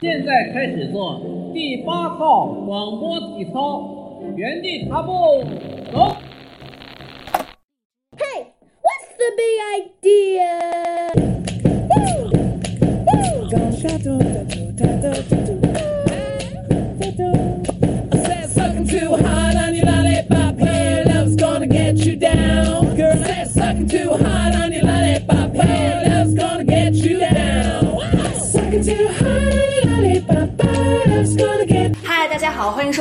现在开始做第八套广播体操，原地踏步，走。Hey, what's the big idea?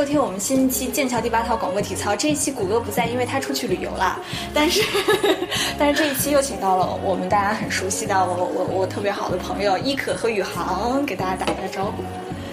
听我们新一期剑桥第八套广播体操。这一期谷歌不在，因为他出去旅游了。但是，但是这一期又请到了我们大家很熟悉的我我我特别好的朋友伊可和宇航，给大家打个招呼。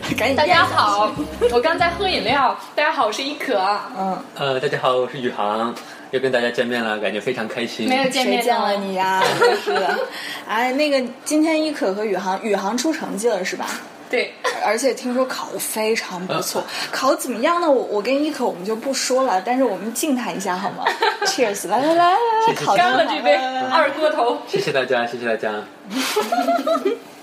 赶紧大家好，我刚在喝饮料。大家好，我是伊可。嗯，呃，大家好，我是宇航，又跟大家见面了，感觉非常开心。没有见面见了你呀、啊是的。哎，那个今天伊可和宇航，宇航出成绩了是吧？对，而且听说考的非常不错，考的怎么样呢？我我跟伊可我们就不说了，但是我们敬他一下好吗？Cheers！来来来来来，干了这杯二锅头。谢谢大家，谢谢大家。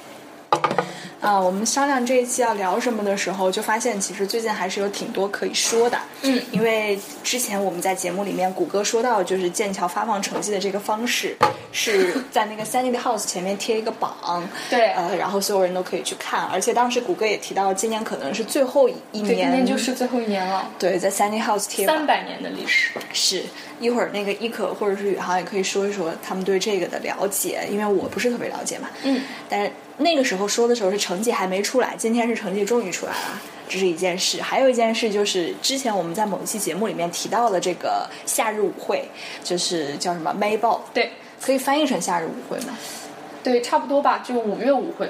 啊，我们商量这一期要聊什么的时候，就发现其实最近还是有挺多可以说的。嗯因为之前我们在节目里面，谷歌说到，就是剑桥发放成绩的这个方式是 在那个 Sandy House 前面贴一个榜，对呃，然后所有人都可以去看。而且当时谷歌也提到，今年可能是最后一，年，今年就是最后一年了，对，在 Sandy House 贴榜三百年的历史。是一会儿那个伊可或者是宇航也可以说一说他们对这个的了解，因为我不是特别了解嘛。嗯，但是那个时候说的时候是成绩还没出来，今天是成绩终于出来了，这是一件事。还有一件事就是之前我们在某一期节目里面提到的这个夏日舞会，就是叫什么 May Ball，对，可以翻译成夏日舞会吗？对，差不多吧，就五月舞会。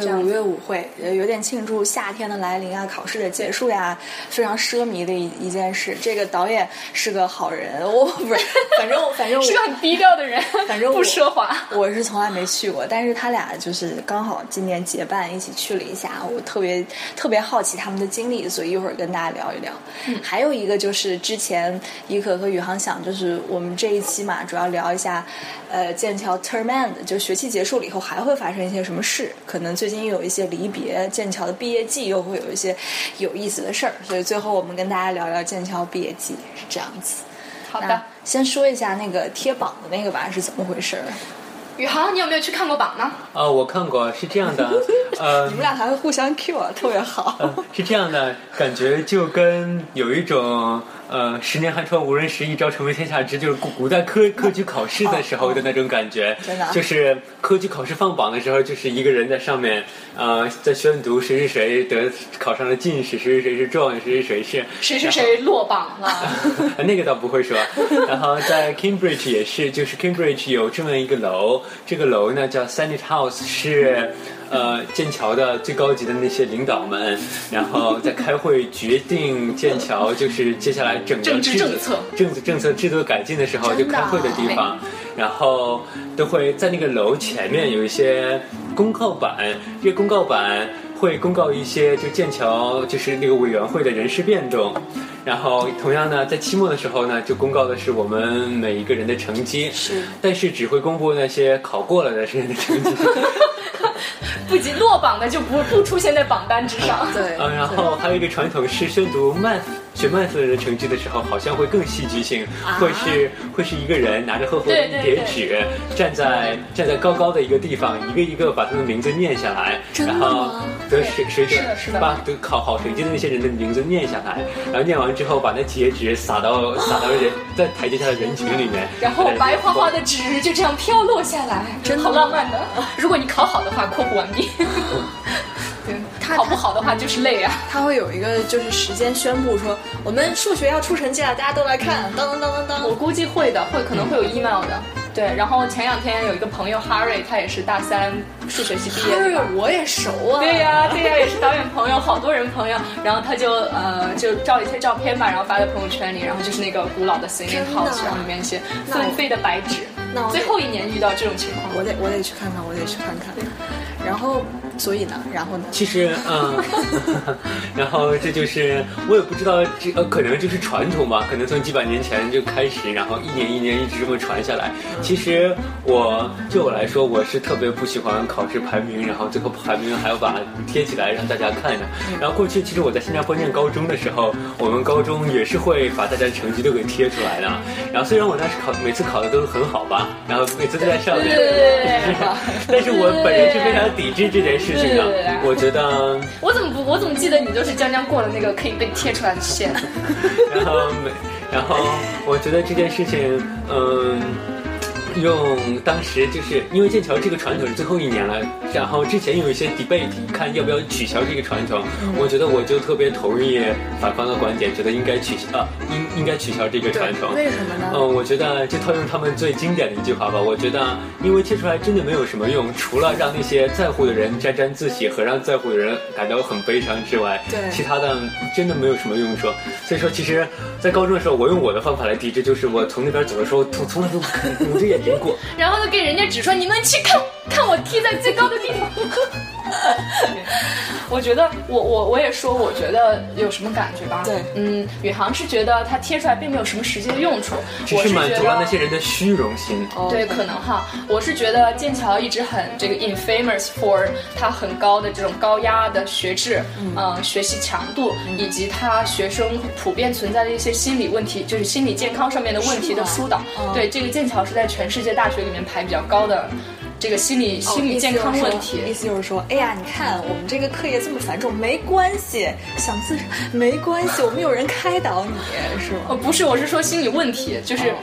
对，五月舞会呃有点庆祝夏天的来临啊，考试的结束呀，非常奢靡的一一件事。这个导演是个好人，我不是，反正反正我是个很低调的人，反正 我不奢华。我是从来没去过，但是他俩就是刚好今年结伴一起去了一下，我特别特别好奇他们的经历，所以一会儿跟大家聊一聊。嗯还有一个就是之前伊可和宇航想，就是我们这一期嘛，主要聊一下，呃，剑桥 term end，就学期结束了以后还会发生一些什么事，可能最近又有一些离别，剑桥的毕业季又会有一些有意思的事儿，所以最后我们跟大家聊聊剑桥毕业季是这样子。好的，先说一下那个贴榜的那个吧，是怎么回事儿？宇航，你有没有去看过榜呢？啊、我看过，是这样的，呃你们俩还会互相 Q 啊，特别好。呃，是这样的，感觉就跟有一种呃“十年寒窗无人识，一朝成为天下知”，就是古古代科科举考试的时候的那种感觉。真的啊就是科举考试放榜的时候，就是一个人在上面，呃，在宣读谁谁谁得考上了进士，谁谁谁是状元，谁谁谁是谁谁谁落榜了？那个倒不会说。然后在 Cambridge 也是，就是 Cambridge 有这么一个楼，这个楼呢叫 Senate House，是呃剑桥的最高级的那些领导们，然后在开会决定剑桥就是接下来整个政治制度政策政治政策制度改进的时候就开会的地方。然后都会在那个楼前面有一些公告板，这个公告板会公告一些就剑桥就是那个委员会的人事变动，然后同样呢，在期末的时候呢，就公告的是我们每一个人的成绩，是。但是只会公布那些考过了的人的成绩，不仅落榜的就不不出现在榜单之上。对，嗯，然后还有一个传统是宣读 math 学 math 的人的成绩的时候，好像会更戏剧性，会是会是一个人拿着厚厚的一对对对叠纸，站在站在高高的一个地方，一个一个把他的名字念下来，然后得谁谁是的把得考好成绩的那些人的名字念下来，然后念完之后把那叠纸撒到撒到人在台阶下的人群里面，然后白花花的纸就这样飘落下来，真的好浪漫的。如果你考好的话，括弧完毕。考不好的话就是累啊。他会有一个就是时间宣布说，我们数学要出成绩了，大家都来看，当当当当当。我估计会的，会可能会有 email 的。对，然后前两天有一个朋友 Harry，他也是大三数学系毕业的吧。我也熟啊。对呀、对呀、也是导演朋友，好多人朋友，然后他就呃就照了一些照片吧，然后发在朋友圈里，然后就是那个古老的 singing house，然后里面一些那我纷飞的白纸那我。最后一年遇到这种情况，我得我得去看看，我得去看看。然后所以呢，然后呢？其实，嗯，然后这就是我也不知道，这呃可能就是传统吧，可能从几百年前就开始，然后一年一年一直这么传下来。其实我就我来说，我是特别不喜欢考试排名，然后最后排名还要把它贴起来让大家看的。然后过去其实我在新加坡念高中的时候，我们高中也是会把大家的成绩都给贴出来的。然后虽然我当时考每次考的都是很好吧，然后每次都在上面，对 对对但是我本人是非常抵制这件事情的。我觉得。我怎么不？我怎么记得你就是将将过了那个可以被贴出来的线？然后每，然后我觉得这件事情，嗯。用当时就是因为剑桥这个传统是最后一年了，然后之前有一些 debate 看要不要取消这个传统，我觉得我就特别同意反方的观点，觉得应该取消，啊，应应该取消这个传统。为什么呢？嗯，我觉得就套用他们最经典的一句话吧，我觉得因为贴出来真的没有什么用，除了让那些在乎的人沾沾自喜和让在乎的人感到很悲伤之外，对其他的真的没有什么用处。所以说，其实，在高中的时候，我用我的方法来抵制，就是我从那边走的时候，从从来都不捂着眼 然后就给人家指说：“你们去看看我踢在最高的地方。” 我觉得我我我也说，我觉得有什么感觉吧？对嗯，宇航是觉得它贴出来并没有什么实际的用处，只是我是觉满足了那。些人的虚荣心。对，可能哈，我是觉得剑桥一直很这个 infamous for 它很高的这种高压的学制，嗯、学习强度，以及它学生普遍存在的一些心理问题，就是心理健康上面的问题的疏导。对，这个剑桥是在全世界大学里面排比较高的这个心理、心理健康问题。意思就是说，哎呀，你看我们这个课业这么繁重，没关系，想自没关系，我们有人开导你，是吗？呃，不是，我是说心理问题，就是。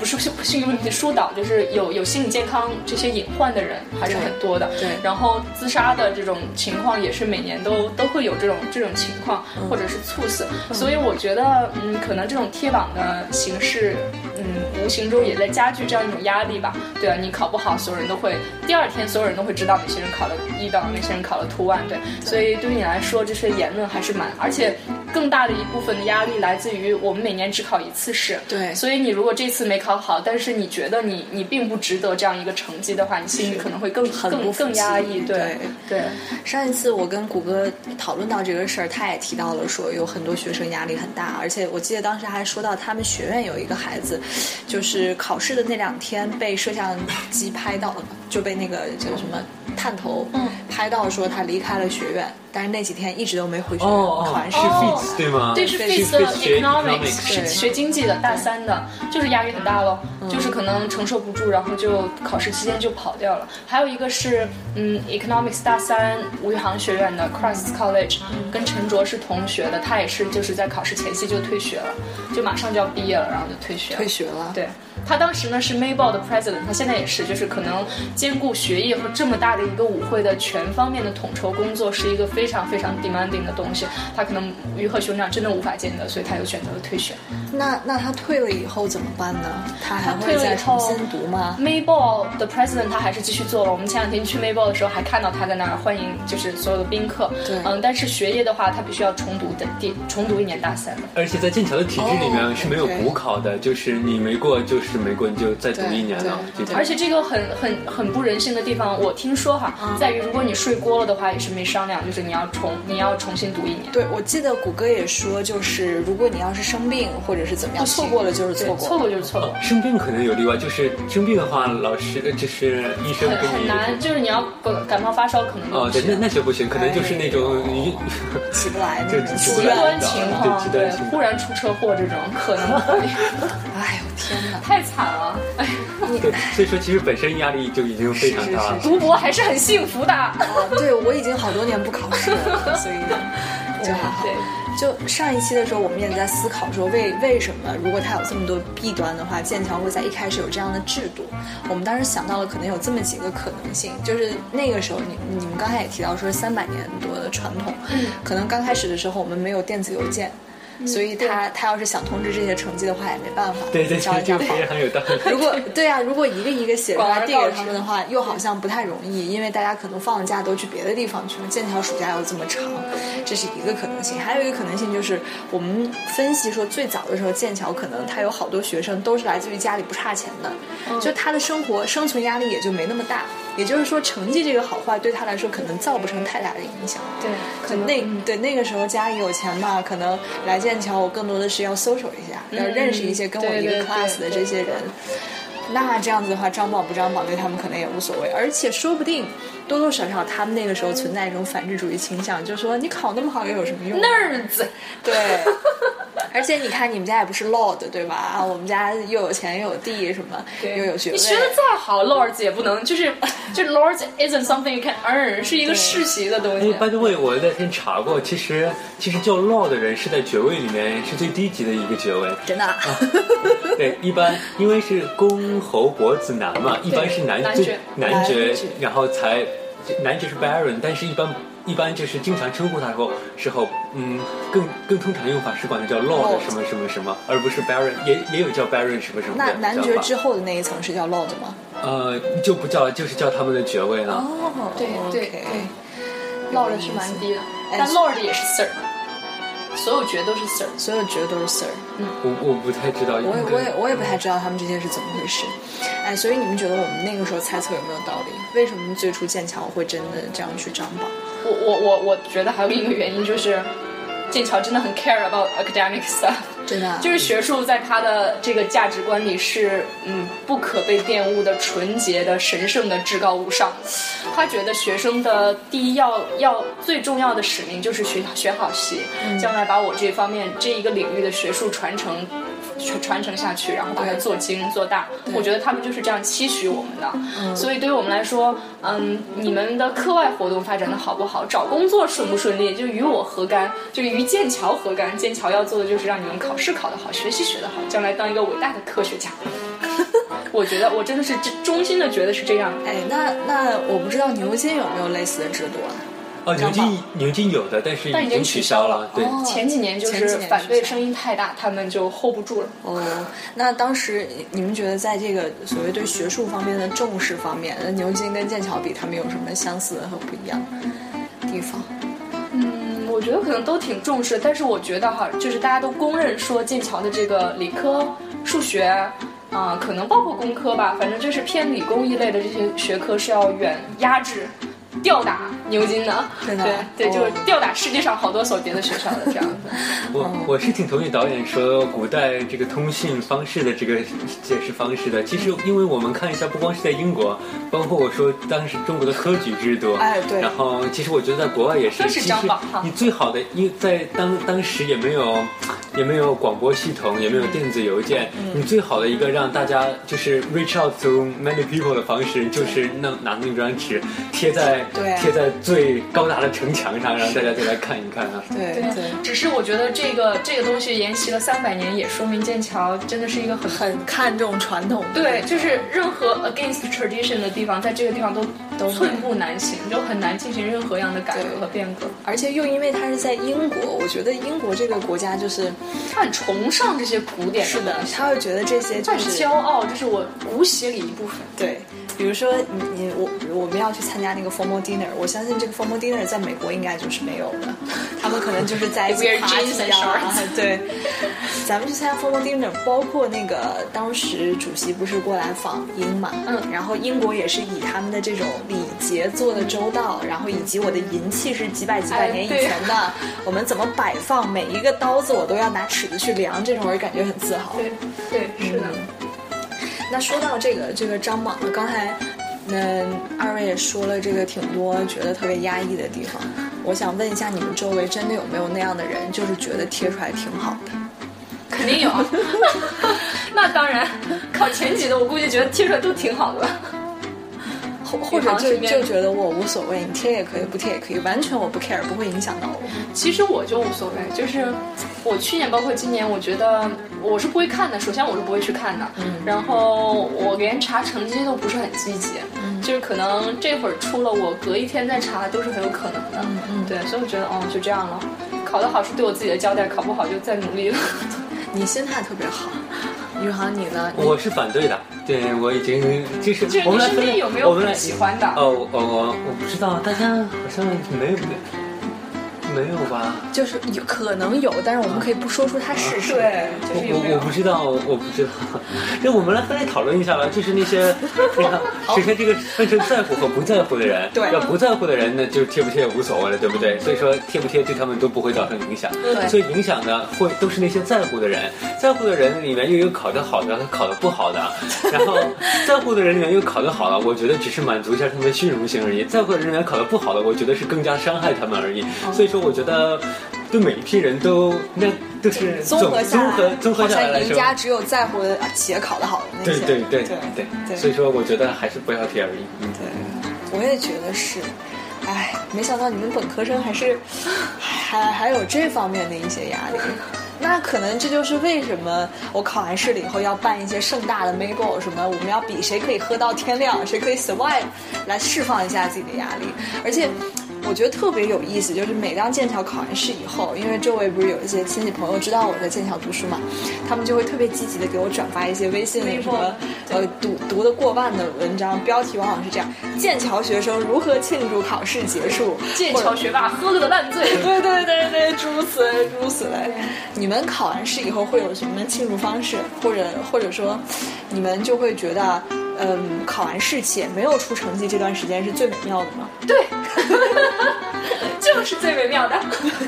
不是心心理问题疏导，就是有有心理健康这些隐患的人还是很多的。对然后自杀的这种情况也是每年都都会有这种这种情况，或者是猝死。所以我觉得，嗯，可能这种贴榜的形式，嗯，无形中也在加剧这样一种压力吧。对啊，你考不好，所有人都会第二天所有人都会知道哪些人考了一等，哪些人考了 two one。对，所以对于你来说，这些言论还是蛮，而且更大的一部分的压力来自于我们每年只考一次试。对所以你如果这次没考好，但是你觉得你你并不值得这样一个成绩的话，你心里可能会更更很不更压抑。气对对上一次我跟谷歌讨论到这个事儿，他也提到了说有很多学生压力很大，而且我记得当时还说到他们学院有一个孩子，就是考试的那两天被摄像机拍到了，就被那个叫什么探头拍到说他离开了学院，但是那几天一直都没回学院，哦哦，是考完试。对吗？对，是对 FIS 的 economics，economics 是学经济的大三的，就是压力很大咯，就是可能承受不住，然后就考试期间就跑掉了。还有一个是，嗯，economics 大三吴宇航学院的 Christ College，跟陈卓是同学的，他也是就是在考试前夕就退学了，就马上就要毕业了，然后就退学了。退学了，对他当时呢是 Mayball 的 president，他现在也是，就是可能兼顾学业和这么大的一个舞会的全方面的统筹工作，是一个非常非常 demanding 的东西。他可能鱼和熊掌真的无法兼得，所以他又选择了退选。那那他退了以后怎么办呢？他退了以会再重后新读吗？Mayball 的 president 他还是继续做了。我们前两天去 Mayball 的时候还看到他在那儿欢迎，就是所有的宾客。对嗯，但是学业的话，他必须要重读的第重读一年大三的。而且在剑桥的体制里面哦是没有补考的，就是你没过就是没过，你就再读一年了。而且这个很很很不人性的地方，我听说哈，嗯在于如果你睡过了的话，也是没商量，就是你要重你要重新读一年。对，我记得谷歌也说，就是如果你要是生病或者是怎么样，错过了就是错过，错过就是错过。生病可能有例外，就是生病的话，老师呃就是医生很跟你很难，就是你要感感冒发烧，可能都哦，对，那那就不行，可能就是那种你起不来 那就极端情况，对忽然出车祸这种可能会 哎呦天哪！太惨了。哎，对，所以说其实本身压力就已经非常大了。读博还是很幸福的。啊，对我已经好多年不考试了，所以就还好。对。就上一期的时候，我们也在思考说为为什么，如果它有这么多弊端的话，剑桥会在一开始有这样的制度。我们当时想到了可能有这么几个可能性，就是那个时候你你们刚才也提到说三百年多的传统，可能刚开始的时候我们没有电子邮件。所以他他要是想通知这些成绩的话，也没办法，对对对，找人家跑这个非常有道理。如果对啊，如果一个一个写出来递给他们的话，又好像不太容易，因为大家可能放了假都去别的地方去了。剑桥暑假又这么长，这是一个可能性。还有一个可能性就是，我们分析说，最早的时候剑桥可能他有好多学生都是来自于家里不差钱的，就他的生活生存压力也就没那么大。也就是说成绩这个好坏对他来说可能造不成太大的影响。对，可能那对那个时候家里有钱嘛，可能来剑桥，我更多的是要 social 一下，要认识一些跟我一个 class 的这些人。那这样子的话，张榜不张榜对他们可能也无所谓，而且说不定多多少少他们那个时候存在一种反智主义倾向，就说你考那么好又有什么用？nerds，对，而且你看你们家也不是 lord 对吧？啊，我们家又有钱又有地什么，又有学位。你学的再好，lords 也不能，就是就 lords isn't something you can earn，是一个世袭的东哎西。，by the way，我那天查过，其实其实叫 lord 的人是在爵位里面是最低级的一个爵位。真的啊、对，一般因为是公侯伯子男嘛，一般是男爵男爵，然后才男爵是 baron，但是一般一般就是经常称呼他后时候，嗯，更更通常用法是管他叫 lord 什么什么什么，而不是 baron，也也有叫 baron 什么什么那男爵之后的那一层是叫 lord 吗？呃就不叫就是叫他们的爵位了。哦对对对，lord 是蛮低的，哎但 lord 也是 sir，所有爵都是 sir。所有爵都是 sir。我我不太知道，我也我也我也不太知道他们这些是怎么回事，哎，所以你们觉得我们那个时候猜测有没有道理？为什么最初剑桥会真的这样去张榜？我我我我觉得还有一个原因就是，剑桥真的很 care about academic stuff。真的啊、就是学术在他的这个价值观里是嗯不可被玷污的、纯洁的、神圣的、至高无上的。他觉得学生的第一要要最重要的使命就是学学好习，将来把我这方面这一个领域的学术传承。传传承下去，然后把它做精做大。我觉得他们就是这样期许我们的。所以对于我们来说，嗯，你们的课外活动发展的好不好，找工作顺不顺利，就与我何干？就与剑桥何干？剑桥要做的就是让你们考试考得好，学习学得好，将来当一个伟大的科学家。我觉得我真的是真衷心的觉得是这样。哎，那那我不知道牛津有没有类似的制度啊？哦，牛津牛津有的，但是但已经经取消了消了。对，哦前几年就是反对声音太大，他们就 hold 不住了。哦，那当时你们觉得在这个所谓对学术方面的重视方面，那牛津跟剑桥比，他们有什么相似和不一样的地方？我觉得可能都挺重视，但是我觉得哈，就是大家都公认说剑桥的这个理科、数学啊、可能包括工科吧，反正就是偏理工一类的这些学科是要远压制、吊打牛津的。真的对对，哦就是吊打世界上好多所别的学校的这样子。我我是挺同意导演说古代这个通信方式的这个解释方式的。其实，因为我们看一下，不光是在英国，包括我说当时中国的科举制度，哎对然后其实我觉得在国外也是，都是其实张榜哈你最好的，因为在当当时也没有也没有广播系统，也没有电子邮件，嗯你最好的一个让大家就是 reach out to many people 的方式，就是那拿那张纸贴在对贴在最高大的城墙上，让大家再来看一看啊。对对，只是我觉得这个这个东西沿袭了三百年，也说明剑桥真的是一个很很看重传统的。对，就是任何 against tradition 的地方，在这个地方都都寸步难行，就很难进行任何样的改革和变革。而且又因为它是在英国，我觉得英国这个国家就是他很崇尚这些古典是的他会觉得这些就他很是骄傲，这是我骨血里一部分。对，比如说你你我我们要去参加那个 formal dinner，我相信这个 formal dinner 在美国应该就是没有的，他们可能就是在一起 party jeans 啊 对。咱们去参加 formal dinner，包括那个当时主席不是过来访英嘛，嗯然后英国也是以他们的这种礼节做的周到，然后以及我的银器是几百几百年以前的，我们怎么摆放，每一个刀子我都要拿尺子去量，这种我就感觉很自豪。对对，是的。那说到这个这个张榜呢，刚才嗯二位也说了这个挺多觉得特别压抑的地方，我想问一下你们周围真的有没有那样的人，就是觉得贴出来挺好的？肯定有。那当然，考前几的我估计觉得贴出来都挺好的。或或者就就觉得我无所谓，你贴也可以，不贴也可以，完全我不 care，不会影响到我。其实我就无所谓，就是我去年包括今年，我觉得我是不会看的。首先我是不会去看的，然后我连查成绩都不是很积极，就是可能这会儿出了，我隔一天再查都是很有可能的。嗯对，所以我觉得哦就这样了，考得好是对我自己的交代，考不好就再努力了。你心态特别好，宇航你呢？我是反对的，对我已经就是我们来分边有没有我们来喜欢的？哦，我我我不知道，大家好像没有，没有吧？就是有可能有，但是我们可以不说出它是谁。对，就我是有有我我不知道，我不知道。那我们来分类讨论一下吧，就是那些，你看，首先这个分成在乎和不在乎的人。对要不在乎的人呢，就贴不贴也无所谓了，对不对？所以说贴不贴对他们都不会造成影响。对所以影响呢，会都是那些在乎的人。在乎的人里面又有考得好的和考得不好的，然后在乎的人里面又考得好了，我觉得只是满足一下他们的虚荣心而已。在乎的人里面考得不好的，我觉得是更加伤害他们而已。哦所以说，我觉得对每一批人都那都是综合下综合来，综合下来来说。赢家只有在乎的企业考得好的那些。对对对对对对所以说我觉得还是不要提而已。嗯，对，我也觉得是。哎，没想到你们本科生还是 还还有这方面的一些压力。那可能这就是为什么我考完试了以后要办一些盛大的 Mayball 什么，我们要比谁可以喝到天亮，谁可以 survive，来释放一下自己的压力。而且我觉得特别有意思，就是每当剑桥考完试以后，因为周围不是有一些亲戚朋友知道我在剑桥读书嘛，他们就会特别积极的给我转发一些微信里什么呃读读的过万的文章，标题往往是这样：剑桥学生如何庆祝考试结束，剑桥学霸喝了个烂醉。对对对对，诸如此类，诸如此类。你们考完试以后会有什么庆祝方式，或者或者说，你们就会觉得，嗯，考完试且没有出成绩这段时间是最美妙的吗？对，就是最美妙的。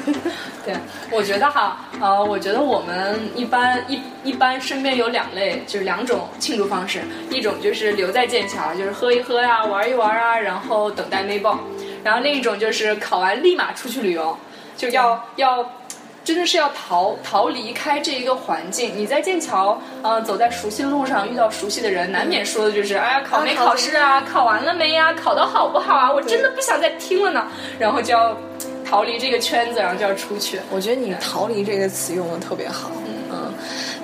对，我觉得哈，呃，我觉得我们一般一一般身边有两类，就是两种庆祝方式，一种就是留在剑桥，就是喝一喝呀、玩一玩啊，然后等待内报；然后另一种就是考完立马出去旅游，就要要。真的是要逃逃离开这一个环境。你在剑桥，呃，走在熟悉的路上，遇到熟悉的人，难免说的就是，哎呀，考没考试啊？考完了没呀？考得好不好啊？我真的不想再听了呢。然后就要逃离这个圈子，然后就要出去。我觉得你“逃离”这个词用的特别好。嗯，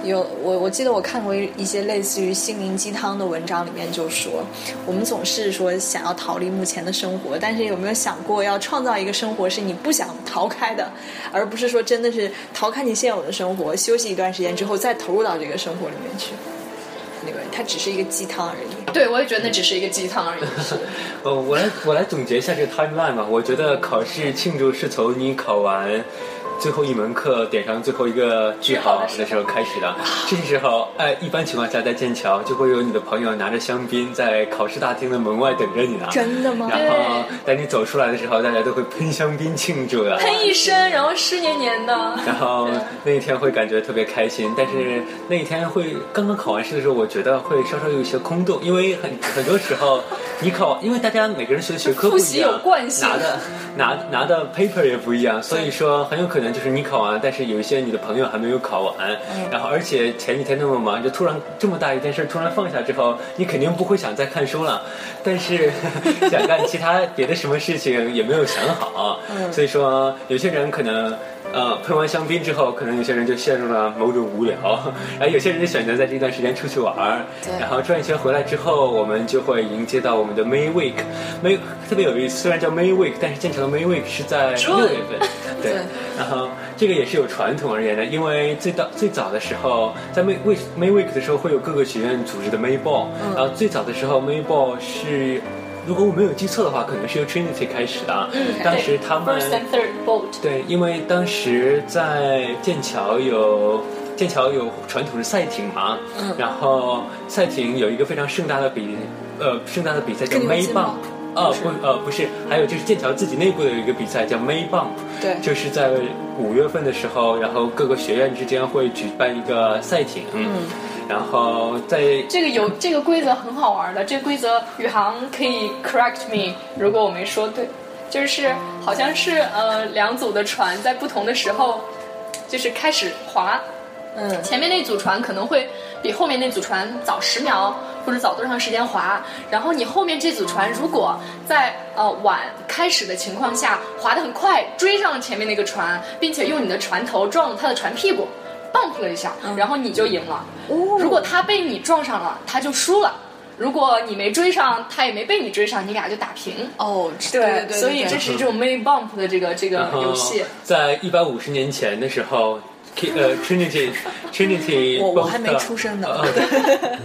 有我我记得我看过一些类似于心灵鸡汤的文章，里面就说，我们总是说想要逃离目前的生活，但是有没有想过要创造一个生活是你不想逃开的，而不是说真的是逃开你现有的生活，休息一段时间之后再投入到这个生活里面去。那个它只是一个鸡汤而已。对，我也觉得那只是一个鸡汤而已。呃，我来我来总结一下这个 timeline 吧。我觉得考试庆祝是从你考完最后一门课点上最后一个句号的时候开始的。这时候，哎，一般情况下在剑桥就会有你的朋友拿着香槟在考试大厅的门外等着你呢。真的吗？然后等你走出来的时候，大家都会喷香槟庆祝的。喷一身，然后湿黏黏的。然后那一天会感觉特别开心，但是那一天会刚刚考完试的时候，我觉得会稍稍有一些空洞，因为很很多时候你考，因为大家每个人学的学科不复习一样，有惯性拿的拿拿的 paper 也不一样，所以说很有可能就是你考完，但是有一些你的朋友还没有考完，然后而且前几天那么忙，就突然这么大一件事突然放下之后，你肯定不会想再看书了，但是 想干其他别的什么事情也没有想好，所以说有些人可能。呃，喷完香槟之后，可能有些人就陷入了某种无聊，然后有些人就选择在这段时间出去玩儿，然后转一圈回来之后，我们就会迎接到我们的 May Week。May 特别有意思，虽然叫 May Week，但是剑桥的 May Week 是在六月份，对对。然后这个也是有传统而言的，因为最早最早的时候，在 May Week May Week 的时候会有各个学院组织的 May Ball，、然后最早的时候 May Ball 是。如果我没有记错的话，可能是由 Trinity 开始的。啊。当时他们 First and third boat。对，因为当时在剑桥有剑桥有传统的赛艇嘛，嗯然后赛艇有一个非常盛大的比呃盛大的比赛叫 May 津呃不呃不是，还有就是剑桥自己内部的有一个比赛叫 May Bump，对。就是在五月份的时候，然后各个学院之间会举办一个赛艇，嗯，然后在这个有这个规则很好玩的，这个规则宇航可以 correct me，如果我没说对，就是好像是呃两组的船在不同的时候，就是开始划，嗯，前面那组船可能会比后面那组船早十秒或者早多长时间划，然后你后面这组船如果在呃晚开始的情况下划得很快，追上了前面那个船，并且用你的船头撞了他的船屁股，bump 了一下，然后你就赢了。如果他被你撞上了，他就输了。如果你没追上，他也没被你追上，你俩就打平。哦，对对对，所以这是这种 May Bump 的这个这个游戏。在一百五十年前的时候呃 Trinity Trinity 我我还没出生呢呃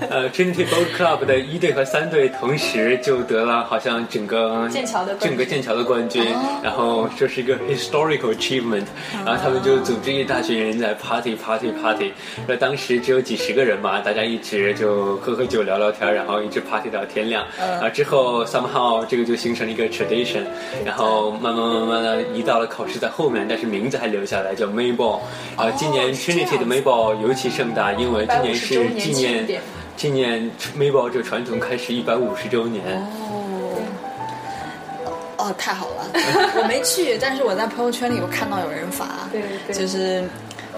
呃 Trinity Boat Club 的一队和三队同时就得了好像整个剑桥的冠军整个剑桥的冠军，哦然后这是一个 historical achievement，然后他们就组织一大群人在 party party party，那当时只有几十个人嘛，大家一直就喝喝酒聊聊天，然后一直 party 到天亮，嗯。然后之后 somehow 这个就形成了一个 tradition，然后慢慢慢慢的移到了考试在后面，但是名字还留下来叫 Mayball，啊，今年哦是这样 Trinity 的 Mayball 尤其盛大，因为今年是纪念纪念 Mayball 这个传统开始一百五十周年。哦，太好了！我没去，但是我在朋友圈里有看到有人发，对对就是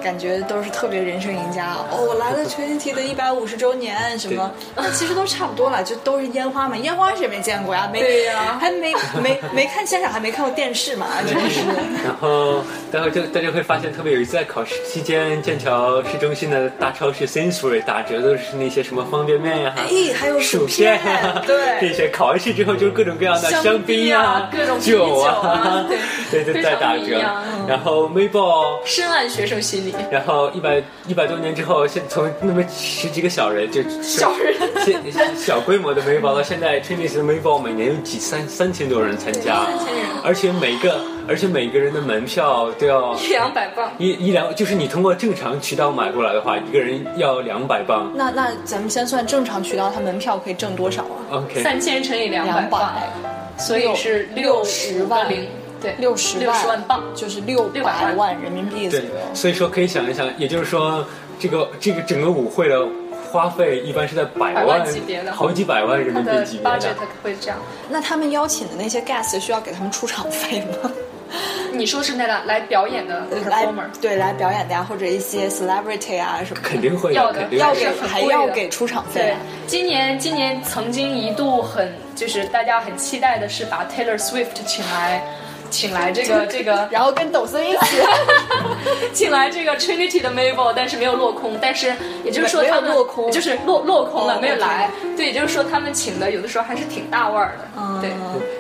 感觉都是特别人生赢家。哦，我来了 Trinity 的一百五十周年什么，那其实都差不多了，就都是烟花嘛，烟花谁没见过呀？没，对呀还没没没看现场，还没看过电视嘛，真是。然后待会儿就大家会发现特别有意思，在考试期间，剑桥市中心的大超市 Sainsbury 打折都是那些什么方便面呀、哎，还有薯片呀啊，，对，这些考完试之后就是各种各样的香香槟呀啊各种啤酒酒啊对 对，非常在打折。然后 Mayball 深谙学生心理。然后一百一百多年之后，现从那么十几个小人就小人现小规模的 Mayball 到现在 Trinity 的 Mayball 每年有几三三千多人参加，三千人而且每个而且每个人的门票都要一两百磅，一一两，就是你通过正常渠道买过来的话，一个人要两百磅。那那咱们先算正常渠道，它门票可以挣多少啊？OK，三千乘以两百两磅，百，所以是六十万零，对，六十六十万镑。就是六600百万万人民币左对右。，所以说可以想一想，也就是说，这个这个整个舞会的花费一般是在百百万万级别的好几百万人民币级别 budget 的。会这样。那他们邀请的那些 guest 需要给他们出场费吗？你说是那个来表演的来 performer，对来表演的呀，或者一些 celebrity 啊什么，肯定会要的肯定会要给还要给出场费对啊。，今年今年曾经一度很就是大家很期待的是把 Taylor Swift 请来，请来这个 这个然后跟抖森一起，请来这个 Trinity 的 Mabel，但是没有落空。但是也就是说他们落空就是落落空了，哦没有来。对，也就是说他们请的有的时候还是挺大腕儿的。嗯对，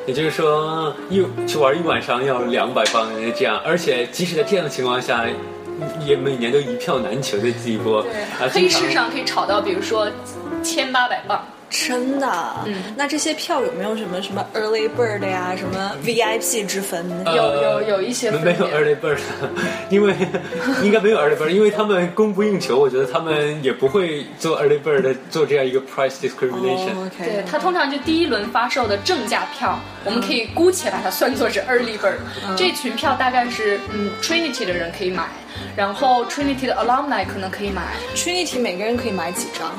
也就是说，一去玩一晚上要两百磅这样，而且即使在这样的情况下，也每年都一票难求的地步。对，啊，黑市上可以炒到，比如说千八百磅。真的。嗯那这些票有没有什么什么 early bird 呀，什么 VIP 之分？呃有有有一些没没有 early bird，因为应该没有 early bird，因为他们供不应求，我觉得他们也不会做 early bird 做这样一个 price discrimination。哦对它通常就第一轮发售的正价票，我们可以姑且把它算作是 early bird。这群票大概是嗯 Trinity 的人可以买，然后 Trinity 的 alumni 可能可以买，Trinity 每个人可以买几张？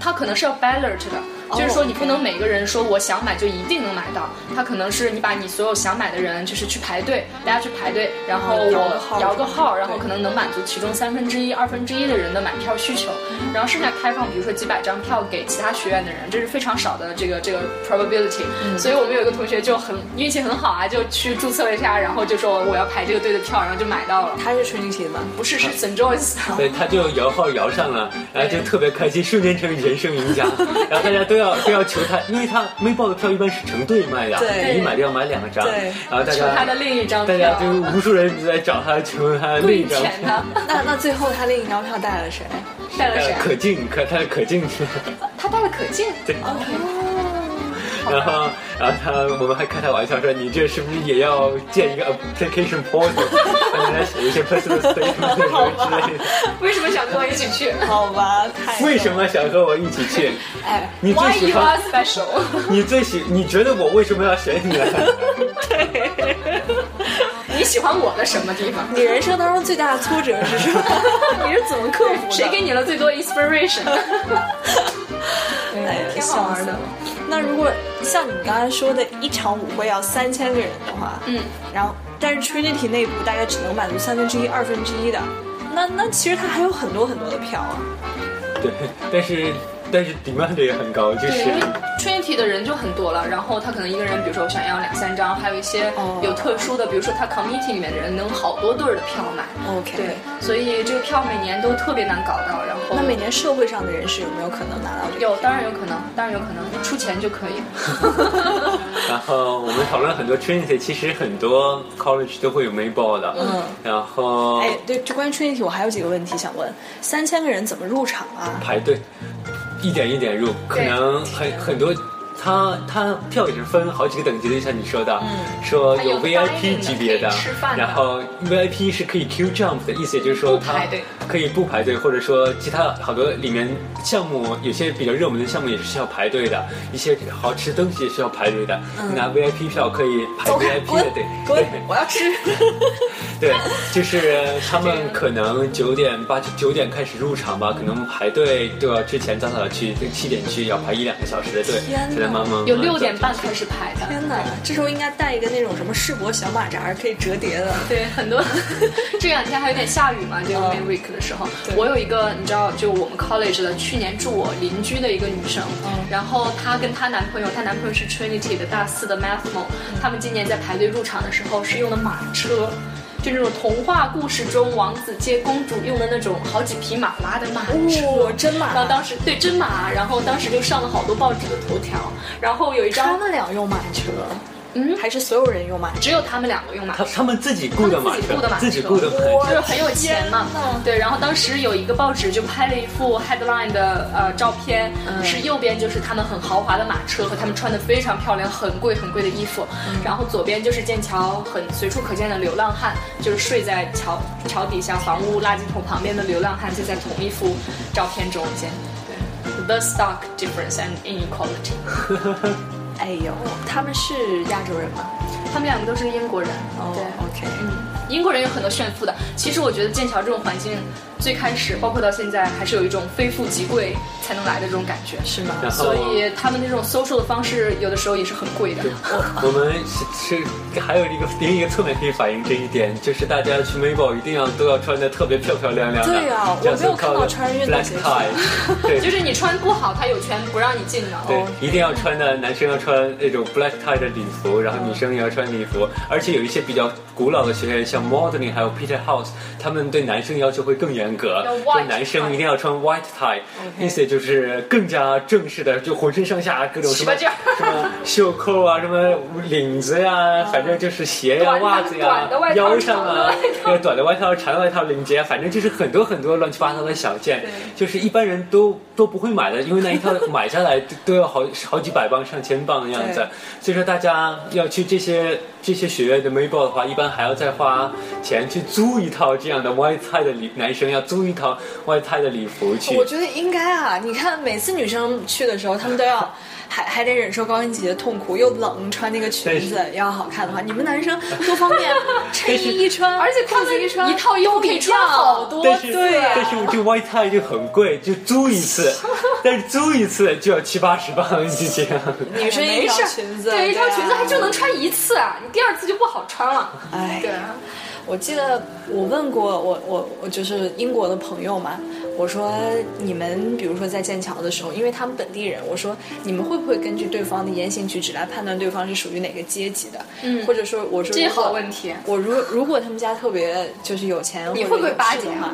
它可能是要 ballot 的。哦就是说，你不能每个人说我想买就一定能买到，他可能是你把你所有想买的人，就是去排队，大家去排队，然后嗯摇个号我摇个号，然后可能能满足其中三分之一、二分之一的人的买票需求，然后剩下开放，比如说几百张票给其他学院的人，这是非常少的这个这个 probability。所以嗯我们有一个同学就很运气很好啊，就去注册了一下，然后就说我要排这个队的票，然后就买到了。他是 Trinity 的吗？不是，是 St. John's 的。对，他就摇号摇上了，然后就特别开心，瞬间成为人生赢家。然后大家都要都要求他，因为他没报的票一般是成对卖的，对你一买就要买两张。对然后大家求他的另一张票，大家就无数人在找他求他的另一张票。那那最后他另一张票带了谁？带了谁啊？可敬，可他的可敬。他带了可敬。对。然后，然后他，我们还开他玩笑说：“你这是不是也要建一个 application portal，让大家写一些 personal statement 之类的？为什么想跟我一起去好吧，太为什么想跟我一起去？哎，你最？Why 喜 you 欢 are special？你最喜，你觉得我为什么要选你对？你喜欢我的什么地方？你人生当中最大的挫折是什么？你是怎么克服的？谁给你了最多 inspiration？哎呀，挺好玩的。那如果像你刚才说的，一场舞会要三千个人的话，嗯，然后但是 Trinity 内部大概只能满足三分之一、二分之一的，那那其实它还有很多很多的票啊。对，但是但是 demand 也很高，就对，是因为 Trinity 的人就很多了，然后他可能一个人，比如说我想要两三张，还有一些哦有特殊的，比如说他 committee 里面的人能好多对儿的票买。OK，对，所以这个票每年都特别难搞到，然后后那每年社会上的人士有没有可能拿到这个？有，当然有可能，当然有可能，出钱就可以。然后我们讨论了很多 Trinity，其实很多 college 都会有 Mayball 的。嗯然后哎，对，就关于 Trinity，我还有几个问题想问：三千个人怎么入场啊？排队，一点一点入，可能很很多。它它票也是分好几个等级的，就像你说的，嗯说有 VIP 级别的然后 VIP 是可以 Q jump 的意思，也就是说它可以不排队，或者说其他好多里面项目有些比较热门的项目也是需要排队的，一些好吃的东西也需要排队的。拿 VIP 票可以排，VIP 的队，对！我要吃。对，就是他们可能九点八九点开始入场吧，可能排队都要之前早早的去，七点去要排一两个小时的队，慢慢有六点半开始排的。天哪，这时候应该带一个那种什么世博小马扎，可以折叠的。对，很多 这两天还有点下雨嘛，这个 Main Week 的时候，我有一个你知道，就我们 college 的去年住我邻居的一个女生，然后她跟她男朋友，她男朋友是 Trinity 的大四的 Mathmo，他们今年在排队入场的时候是用的马车。就那种童话故事中王子接公主用的那种好几匹马拉的马车，哦真马。然后当时对真马，然后当时就上了好多报纸的头条，然后有一张他张们俩用马车，嗯还是所有人用马车？只有他们两个用马车他。他们自己雇的马车，自己雇的马车自己雇的马车就是，很有钱嘛对。然后当时有一个报纸就拍了一幅 headline 的呃照片，是右边就是他们很豪华的马车和他们穿的非常漂亮、很贵很贵的衣服，然后左边就是剑桥很随处可见的流浪汉，就是睡在桥桥底下房屋垃圾桶旁边的流浪汉，就在同一幅照片中间。对，the stock difference and inequality。哎呦，他们是亚洲人吗？他们两个都是英国人，哦对。，OK，嗯，英国人有很多炫富的。其实我觉得剑桥这种环境，最开始包括到现在，还是有一种非富即贵才能来的这种感觉。是吗？所以他们那种 social 的方式，有的时候也是很贵的。我们是是还有一个另一个侧面可以反映这一点，就是大家去 Maybell 一定要都要穿的特别漂漂亮亮的。对啊我没有看到穿运动鞋 对，就是你穿不好，他有权不让你进的。对哦，一定要穿的，男生要穿那种 black tie 的礼服，然后女生也要穿礼服，而且有一些比较古老的学院，像 Modeling 还有 Peter House，他们对男生要求会更严格要，就男生一定要穿 white tie，意思就是更加正式的，就浑身上下各种什么什么袖扣啊，什么领子呀，反正就是鞋呀、袜子呀腰上啊短的外套、长的外套、领结，反正就是很多很多乱七八糟的小件，就是一般人都都不会买的，因为那一套买下来都都要好好几百磅、上千磅的样子。所以说，大家要去这些这些学院的 Mayball 的话，一般还要再花钱去租一套这样的 white tie 的，男生要租一套 white tie 的礼服去我。觉得应该啊！你看，每次女生去的时候，她们都要还还得忍受高跟鞋的痛苦，又冷，穿那个裙子要好看的话，你们男生多方便，衬衣一穿，而且裤子一穿，一套衣服可以穿好多但是，但是这 white tie 就很贵，就租一次，但是租一次就要七八十磅，就这样。女 生一条没事裙子，对，一条啊裙子还就能穿一次啊，你第二次就不好穿了。哎对啊，我记得我问过我我我就是英国的朋友嘛，我说你们比如说在剑桥的时候，因为他们本地人，我说你们会不会根据对方的言行举止来判断对方是属于哪个阶级的？嗯或者说我说这好问题我如如果他们家特别就是有钱，你会不会巴结有势的话？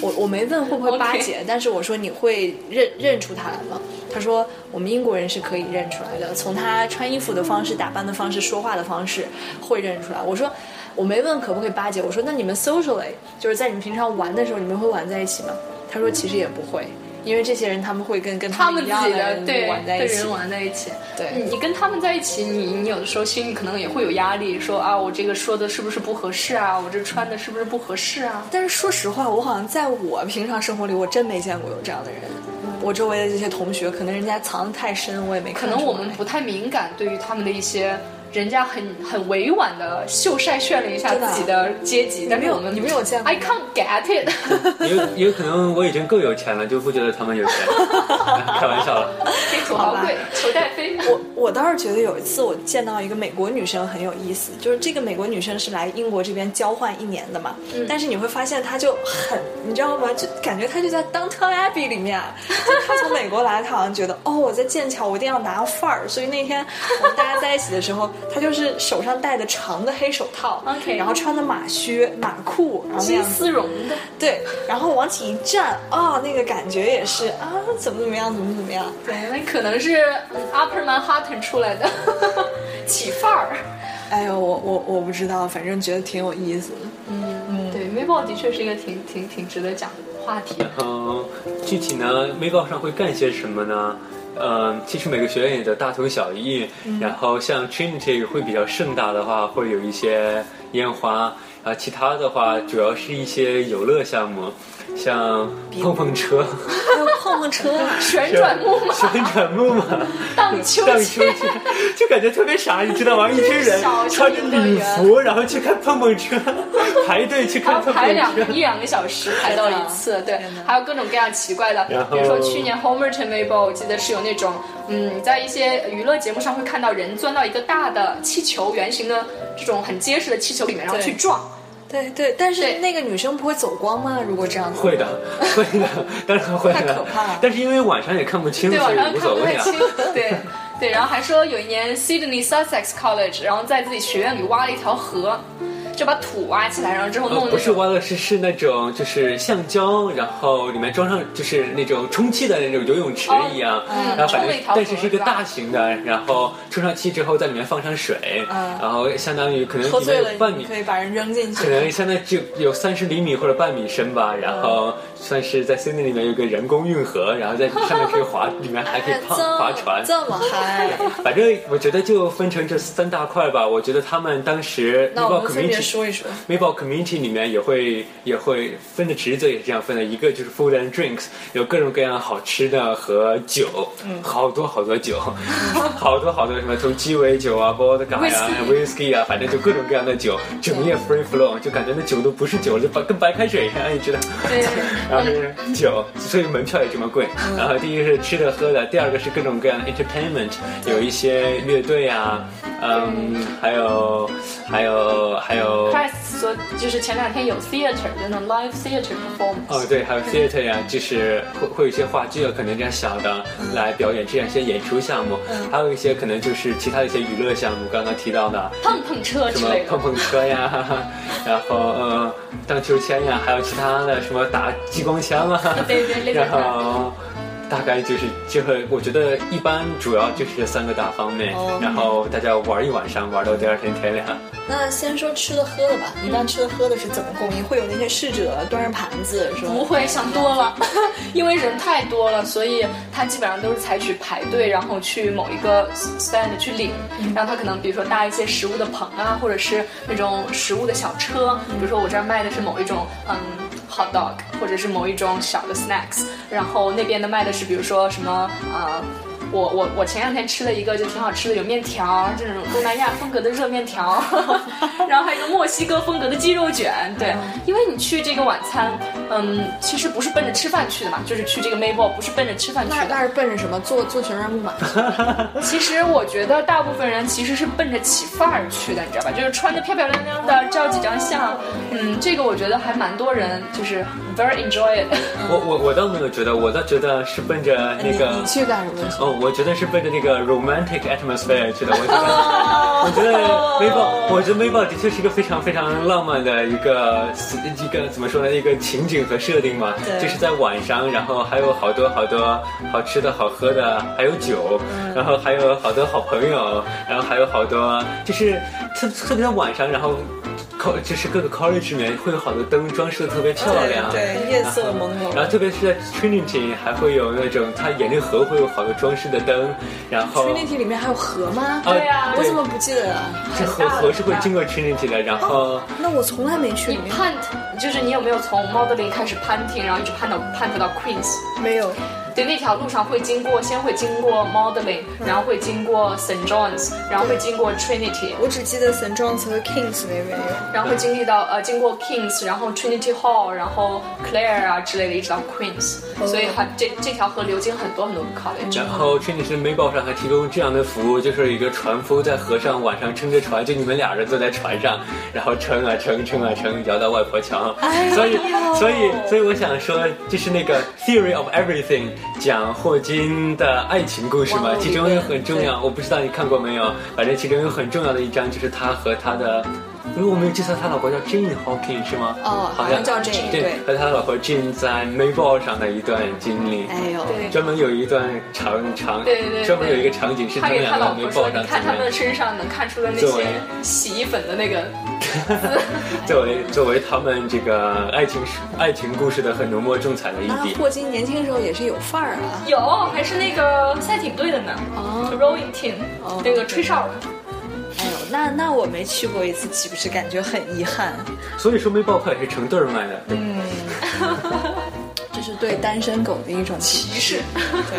我我没问会不会巴结但是我说你会认认出他来吗？他说我们英国人是可以认出来的，从他穿衣服的方式、打扮的方式、说话的方式会认出来。我说我没问可不可以巴结，我说那你们 socially 就是在你们平常玩的时候，你们会玩在一起吗？他说其实也不会，因为这些人他们会跟跟他们们一样自己的人对玩在一起的人。玩在一起。对你你跟他们在一起，你你有的时候心里可能也会有压力，说啊，我这个说的是不是不合适啊？我这穿的是不是不合适啊？但是说实话，我好像在我平常生活里，我真没见过有这样的人。我周围的这些同学，可能人家藏的太深，我也没可。能我们不太敏感，对于他们的一些。人家很很委婉的秀晒炫了一下自己的阶级，但没有是我们你没有见过 I can't get it。也有有可能我已经够有钱了，就不觉得他们有钱。开玩笑了。给土豪贵，求带飞。我我倒是觉得有一次我见到一个美国女生很有意思，就是这个美国女生是来英国这边交换一年的嘛，但是你会发现她就很，你知道吗？就感觉她就在 Downton Abbey 里面，就她从美国来，她好像觉得哦，我在剑桥，我一定要拿范儿，所以那天我们大家在一起的时候，他就是手上戴的长的黑手套 OK 然后穿的马靴、马裤，然后金丝绒的，对，然后往起一站啊，那个感觉也是啊，怎么怎么样，怎么怎么样。对，那可能是嗯 Upper Manhattan 出来的起范儿。哎呦，我我我不知道，反正觉得挺有意思的。嗯，对，Mayball 的确是一个挺挺挺值得讲的话题。然后具体呢，微报上会干些什么呢？嗯，其实每个学院也都大同小异。然后像 Trinity 会比较盛大的话，会有一些烟花。啊，其他的话主要是一些游乐项目，像碰碰车、碰碰车啊，旋转木马、旋转木马、荡秋荡秋千，就感觉特别傻，你知道吗？一群人 穿着礼服，然后去看碰碰车，排队去看碰碰排两。一两个小时排到一次，对，还有各种各样奇怪的，比如说去年 Homerton Mayball，我记得是有那种，嗯，在一些娱乐节目上会看到人钻到一个大的气球圆形的这种很结实的气球里面，然后去撞，对对，但是那个女生不会走光吗？如果这样子会的，会的，当然会太。可怕了但是因为晚上也看不清，对，晚上无所谓啊。看不太清，对对，然后还说有一年 Sydney Sussex College，然后在自己学院里挖了一条河，就把土挖起来，然后之后弄呃，不是挖的是是那种就是橡胶，然后里面装上就是那种充气的那种游泳池一样，嗯然后反正但是是一个大型的，然后充上气之后在里面放上水，嗯然后相当于可能里面有半米可以把人扔进去可。能相当于就有三十厘米或者半米深吧，然后算是在 Sydney 里面有个人工运河，然后在上面可以划，里面还可以泡划船。这么嗨，反正我觉得就分成这三大块吧。我觉得他们当时那我 Mayball 们分别 Community 说一说。Mayball Community 里面也会也会分的职责也是这样分的，一个就是 Food and Drinks，有各种各样好吃的和酒，嗯好多好多酒，好多好多什么从鸡尾酒啊、vodka 呀、whisky 啊，反正就各种各样的酒，整夜 free flow，就感觉那酒都不是酒，就白跟白开水一样，你知道。对 然后是酒，所以门票也这么贵。嗯。然后第一个是吃的喝的，第二个是各种各样的 entertainment，有一些乐队啊，嗯，还有还有还有 Christ 说，就是前两天有 theater 的那种 live theater performance。哦对，还有 theater 呀、就是会会有一些话剧啊，可能这样小的来表演这样一些演出项目，还有一些可能就是其他的一些娱乐项目，刚刚提到的。碰碰车什么之类的。碰，碰车呀，然后呃荡秋千呀，还有其他的什么打激光枪啊，对对对对。然后大概就是这个，我觉得一般主要就是这三个大方面，哦。然后大家玩一晚上，玩到第二天天亮。那先说吃的喝的吧，一般吃的喝的是怎么供应？会有那些侍者端着盘子是吗？不会想多了，因为人太多了，所以他基本上都是采取排队，然后去某一个 stand 去领，然后他可能比如说搭一些食物的棚啊，或者是那种食物的小车，比如说我这儿卖的是某一种嗯 hot dog，或者是某一种小的 snacks，然后那边的卖的是比如说什么啊。我我我前两天吃了一个就挺好吃的，有面条，这种东南亚风格的热面条，然后还有一个墨西哥风格的鸡肉卷。对，因为你去这个晚餐，嗯，其实不是奔着吃饭去的嘛，就是去这个 Mayball 不是奔着吃饭去的。那那是奔着什么？做做旋转木马？其实我觉得大部分人其实是奔着起范儿去的，你知道吧？就是穿的漂漂亮亮的，照几张相。嗯，这个我觉得还蛮多人就是 very enjoy it。我我我倒没有觉得，我倒觉得是奔着那你个你去干什么去？哦，我觉得是奔着那个 romantic atmosphere 去的。我觉得，哦我觉得微豹，我觉得微豹的确是一个非常非常浪漫的一个一个怎么说呢？一个情景和设定嘛。就是在晚上，然后还有好多好多好吃的好喝的，还有酒，嗯然后还有好多好朋友，然后还有好多就是特特别在晚上，然后。就是各个 college 里面会有好多灯装饰的特别漂亮，对对夜色 朦胧然后特别是在 Trinity 还会有那种，它沿着河会有好多装饰的灯，然后 Trinity 里面还有河吗？啊对呀我怎么不记得了？这河河是会经过 Trinity 的，然后那我从来没去你 punt，就是你有没有从 modeling 开始攀挺，然后一直 punt 到 punt 到 Queens？没有。对，那条路上会经过，先会经过 modeling，然后会经过 St. John's，然后会经过 Trinity，我只记得 St. John's 和 Kings 那边有。然后会经历到呃经过 Kings，然后 Trinity Hall，然后 Clare 啊之类的，一直到 Queens，、所以还这这条河流经很多很多个 college。然后 Trinity 的 Mayball 上还提供这样的服务，就是一个船夫在河上晚上撑着船，就你们俩人坐在船上，然后撑啊撑撑啊撑，摇到外婆桥。所以所以所以我想说，就是那个 theory of everything，讲霍金的爱情故事嘛，其中有很重要，我不知道你看过没有，反正其中有很重要的一章就是他和他的。如果我没有记错，他老婆叫 Jane Hawking 是吗？哦好像叫 Jane，对对，和他老婆 Jane 在 Mayball 上的一段经历。哎呦，对专门有一段长长，对对对专门有一个场景是他们两个老婆说：“没抱上你看他们。身上能看出的那些洗衣粉的那个，作为作为他们这个爱情爱情故事的很浓墨重彩的一笔。霍金年轻时候也是有范儿啊。有还是那个赛艇队的呢、哦 r o w i n g team，、哦那个吹哨的。那那我没去过一次，岂不是感觉很遗憾？所以说没爆快是成对儿卖的。嗯，这是对单身狗的一种歧视。对，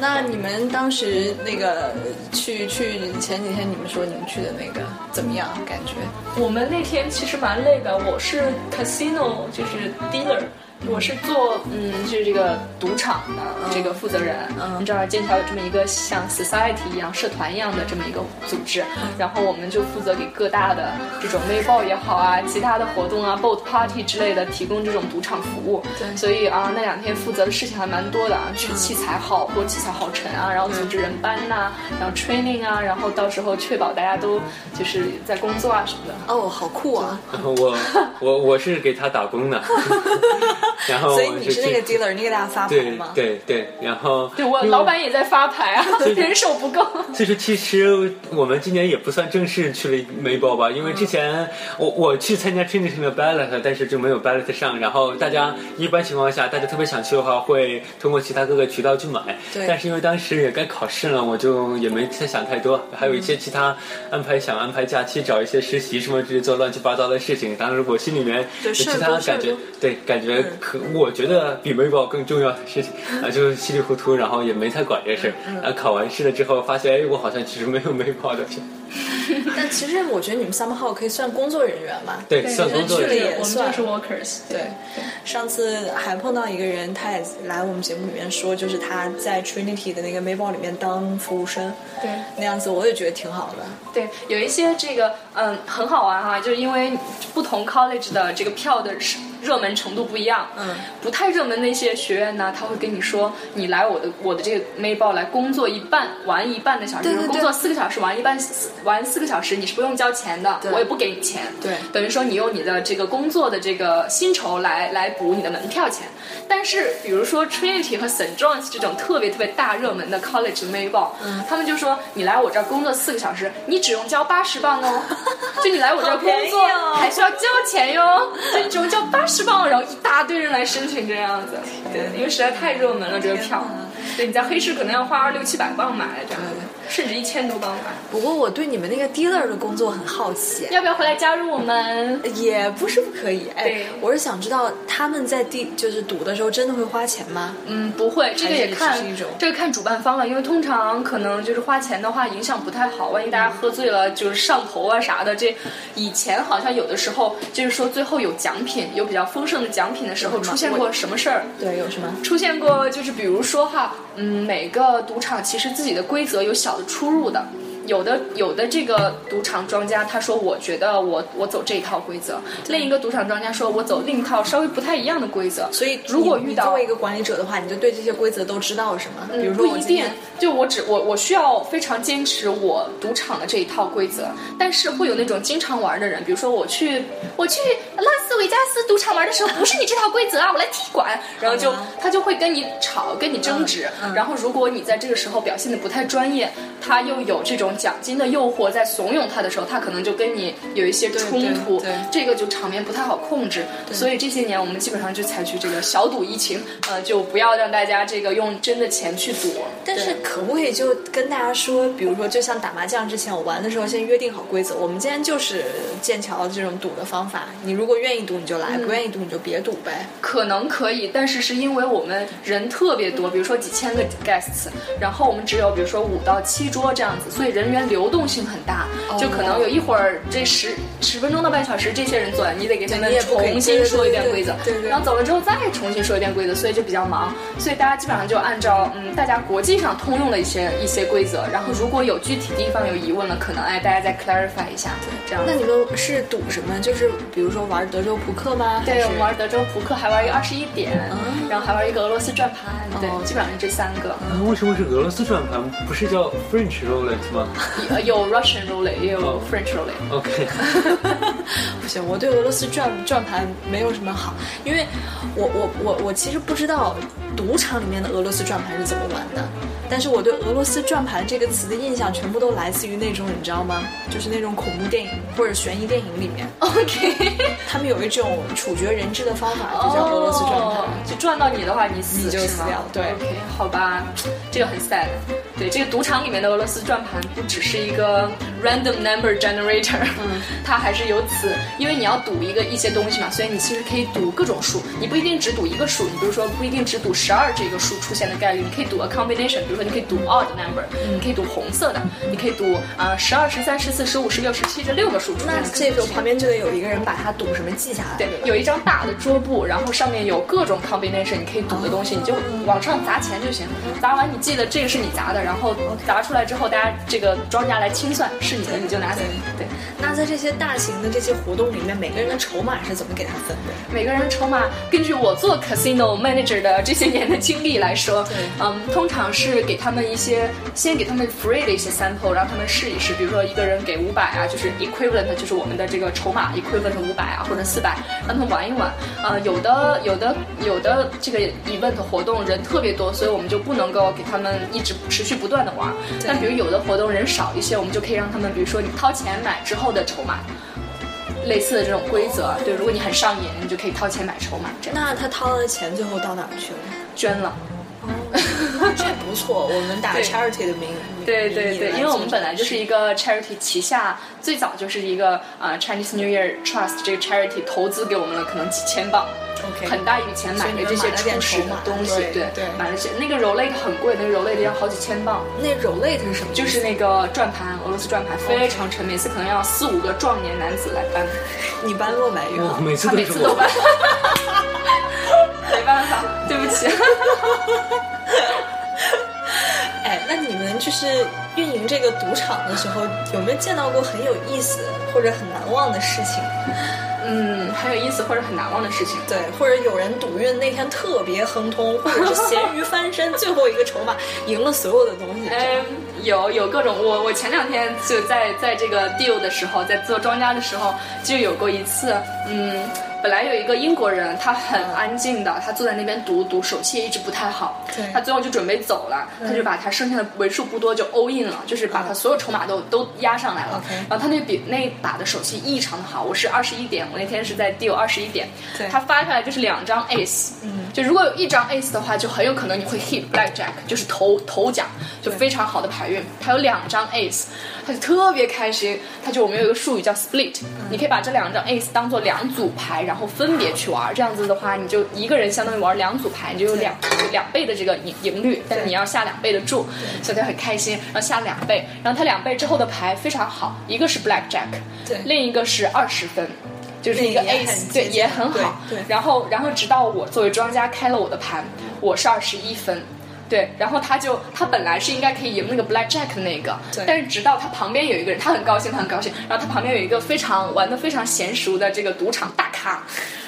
那你们当时那个去去前几天你们说你们去的那个怎么样？感觉？我们那天其实蛮累的，我是 casino 就是 dealer。我是做嗯，就是这个赌场的这个负责人。嗯你知道剑桥有这么一个像 society 一样、社团一样的这么一个组织，然后我们就负责给各大的这种微报也好啊，其他的活动啊，boat party 之类的提供这种赌场服务。对所以啊，那两天负责的事情还蛮多的啊，去器材好多器材好沉啊，然后组织人班呐、然后 training 啊，然后到时候确保大家都就是在工作啊什么的。哦，好酷啊！我我我是给他打工的，然后所以你是那个就 dealer，你给大家发牌对吗？对对，然后对我老板也在发牌啊，人手不够。所以说，其实我们今年也不算正式去了梅包吧，因为之前我我去参加 Trinity 的 ballot，但是就没有 ballot 上。然后大家一般情况下，大家特别想去的话，会通过其他各个渠道去买。对但是因为当时也该考试了，我就也没太想太多，还有一些其他安排，想安排假期，找一些实习什么之类做乱七八糟的事情。当时我心里面有其他的感觉对，感觉可我觉得比美宝更重要的事情啊，就稀里糊涂，然后也没太管这事儿。然后考完试了之后，发现哎，我好像其实没有美宝的钱。但其实我觉得你们 somehow 可以算工作人员嘛。对，算工作去了人员。我们也算就是 workers。对，上次还碰到一个人，他也来我们节目里面说，就是他在 Trinity 的那个 Mayball 里面当服务生，对那样子我也觉得挺好的。对，有一些这个嗯很好玩哈、就是因为不同 college 的这个票的热门程度不一样。嗯，不太热门的一些学院呢，他会跟你说，你来我的我的这个 Mayball 来工作一半，玩一半的小时，对对对工作四个小时，玩一半玩四个小时，你是不用交钱的，我也不给你钱。对。等于说你用你的这个工作的这个薪酬来来补你的门票钱。但是比如说 Trinity 和 St. John's 这种特别特别大热门的 college Mayball，、他们就说你来我这儿工作四个小时，你只用交八十磅哦，就你来我这儿工作、哦。还需要交钱哟，就你只用交八十磅，然后一大堆人来申请这样子，对，因为实在太热门了这个票，对，你在黑市可能要花六七百磅买这样，甚至一千多磅吧。不过我对你们那个 dealer 的工作很好奇，要不要回来加入我们？也不是不可以。哎对，我是想知道他们在地就是赌的时候真的会花钱吗？嗯，不会，这个也看这个看主办方了，因为通常可能就是花钱的话影响不太好，万一大家喝醉了就是上头啊啥的。这以前好像有的时候就是说最后有奖品，有比较丰盛的奖品的时候出现过什么事儿？对，有什么？出现过就是比如说哈，嗯，每个赌场其实自己的规则有小的出入的。有的有的这个赌场庄家他说我觉得我我走这一套规则，另一个赌场庄家说我走另一套稍微不太一样的规则。所以如果遇到作为一个管理者的话，你就对这些规则都知道是吗？比如不一定就我只我我需要非常坚持我赌场的这一套规则，但是会有那种经常玩的人，比如说我去我去拉斯维加斯赌场玩的时候，不是你这套规则啊，我来踢馆，然后就他就会跟你吵，跟你争执，嗯嗯然后如果你在这个时候表现的不太专业，他又有这种奖金的诱惑在怂恿他的时候，他可能就跟你有一些冲突，对对这个就场面不太好控制，所以这些年我们基本上就采取这个小赌怡情，呃，就不要让大家这个用真的钱去赌。但是可不可以就跟大家说，比如说，就像打麻将之前，我玩的时候先约定好规则，我们今天就是剑桥这种赌的方法，你如果愿意赌你就来，不愿意赌你就别赌呗。可能可以，但是是因为我们人特别多，比如说几千个 guests，然后我们只有比如说五到七桌这样子，所以人人员流动性很大，就可能有一会儿这十十分钟到半小时，这些人做完，你得给他们重新说一遍规则对对对对，对然后走了之后再重新说一遍规则，所以就比较忙。所以大家基本上就按照嗯大家国际上通用的一些一些规则，然后如果有具体地方有疑问了，可能哎大家再 clarify 一下，这样。那你们是赌什么？就是比如说玩德州扑克吗？对，我们玩德州扑克，还玩一个二十一点，然后还玩一个俄罗斯转盘，对哦，基本上是这三个。啊为什么是俄罗斯转盘？不是叫 French roulette 吗有有 Russian roulette，也有 French roulette。？OK，不行，我对俄罗斯转转盘没有什么好，因为我我我我其实不知道赌场里面的俄罗斯转盘是怎么玩的，但是我对俄罗斯转盘这个词的印象全部都来自于那种你知道吗？就是那种恐怖电影或者悬疑电影里面，OK，他们有一种处决人质的方法，就叫俄罗斯转盘。哦就转到你的话，你死你就是死吗掉对 OK，好吧，这个很 sad。对，这个赌场里面的俄罗斯转盘不只是一个 random number generator，嗯，它还是由此，因为你要赌一个一些东西嘛，所以你其实可以赌各种数，你不一定只赌一个数，你比如说不一定只赌十二这个数出现的概率，你可以赌 a combination，比如说你可以读 odd number，、你可以读红色的，你可以读啊十二、十三、十四、十五、十六、十七这六个数字那。这种旁边就得有一个人把它赌什么记下来。对，有一张大的桌布，然后上面有各种 combination，你可以赌的东西，你就往上砸钱就行。砸完你记得这个是你砸的，然后砸出来之后，大家这个庄家来清算是你的，你就拿走。对，那在这些大型的这些活动里面，每个人的筹码是怎么给他分的？每个人筹码，根据我做 casino manager 的这些年的经历来说，嗯，通常是给他们一些，先给他们 free 的一些 sample，让他们试一试。比如说一个人给五百啊，就是 equivalent，就是我们的这个筹码 equivalent 五百啊，或者四百，让他们玩一玩。呃，有的有的有的这个 event 活动人特别多，所以我们就不能够给他们一直持续不断的玩。但比如有的活动人少一些，我们就可以让他们，比如说你掏钱买之后的筹码。类似的这种规则，对，如果你很上瘾，你就可以掏钱买筹码，这样那他掏的钱最后到哪儿去了？捐了。这不错，我们打对 charity 的名对对对，因为我们本来就是一一个 charity 旗下，最早就是一个啊、呃 Chinese New Year Trust 这个 charity 投资给我们了可能几千磅 OK 很大一笔钱买了这些初始的东西，对对买了些那个 Roulette 很贵，那个 Roulette 要好几千磅，那 roulette 是什么？就是那个转盘，俄罗斯转盘非常沉，每次可能要四五个壮年男子来搬，你搬落没有？哇，每次他。每次都搬，没办法，对不起。就是运营这个赌场的时候，有没有见到过很有意思或者很难忘的事情？嗯，很有意思或者很难忘的事情。对，或者有人赌运那天特别亨通，或者是咸鱼翻身，最后一个筹码赢了所有的东西。嗯，有有各种，我我前两天就在在这个 deal 的时候，在做庄家的时候，就有过一次，嗯，本来有一个英国人，他很安静的，他坐在那边读读，手气也一直不太好，对。他最后就准备走了，他就把他剩下的为数不多就 all in 了，就是把他所有筹码都都压上来了。OK 然后他那笔那一把的手气异常的好，我是二十一点，我那天是在 deal 二十一点。对，他发下来就是两张 ace，嗯，就如果有一张 ace 的话，就很有可能你会 hit blackjack，就是头头奖，就非常好的牌运。他有两张 ace，他就特别开心。他就我们有一个术语叫 split，、你可以把这两张 ace 当做两组牌，然后分别去玩。这样子的话，你就一个人相当于玩两组牌，你就有两两倍的这个盈盈率，但是你要下两倍的注，所以他很开心，然后下两倍，然后他两倍之后的牌非常好，一个是 blackjack，对另一个是二十分。就是一个 ace，对，也很好。对对然后，然后直到我作为庄家开了我的盘，我是二十一分。对，然后他就他本来是应该可以赢那个 blackjack 的那个对，但是直到他旁边有一个人，他很高兴，他很高兴，然后他旁边有一个非常玩的非常娴熟的这个赌场大咖，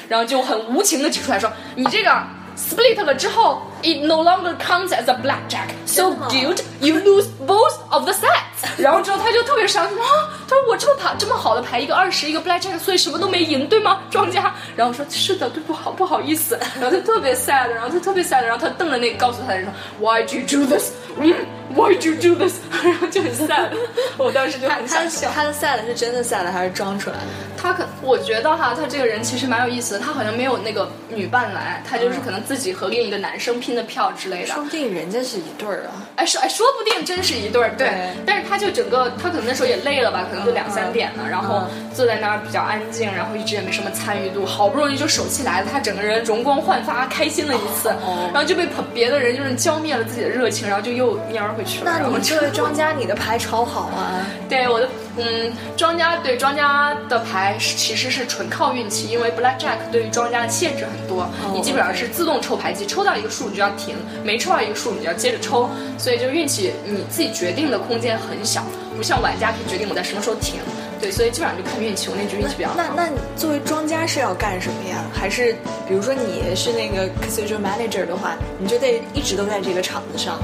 然后就很无情的指出来说，你这个 split 了之后，it no longer counts as a blackjack，so 真的吗 dude you lose both of the sets。然后之后他就特别伤心啊，他说我这么牌这么好的牌，一个二十，一个 blackjack，所以什么都没赢，对吗，庄家？然后我说是的，对不好不好意思。然后他特别 sad，然后他特别 sad，然后他瞪着那个告诉他的人说，Why'd you do this？嗯，Why'd you do this？然后就很 sad，我当时就很想笑。他的 sad 是真的 sad 还是装出来的？他可我觉得哈，他这个人其实蛮有意思的，他好像没有那个女伴来，他就是可能自己和另一个男生拼的票之类的。说不定人家是一对儿啊。哎，说哎，说不定真是一对儿，对。对但是他就整个，他可能那时候也累了吧，可能就两三点了，然后坐在那儿比较安静，然后一直也没什么参与度，好不容易就手气来了，他整个人容光焕发，开心了一次，然后就被别的人就是浇灭了自己的热情，然后就又蔫儿回去了。那你这位庄家，你的牌超好啊！对我的嗯，庄家对庄家的牌其实是纯靠运气，因为 Black Jack 对于庄家的限制很多，你基本上是自动抽牌机，抽到一个数你就要停，没抽到一个数你就要接着抽，所以就运气你自己决定的空间很小，不像玩家可以决定我在什么时候停。对，所以基本上就看运气，我那局运气比较好。那那作为庄家是要干什么呀？还是比如说你是那个 casino manager 的话，你就得一直都在这个场子上，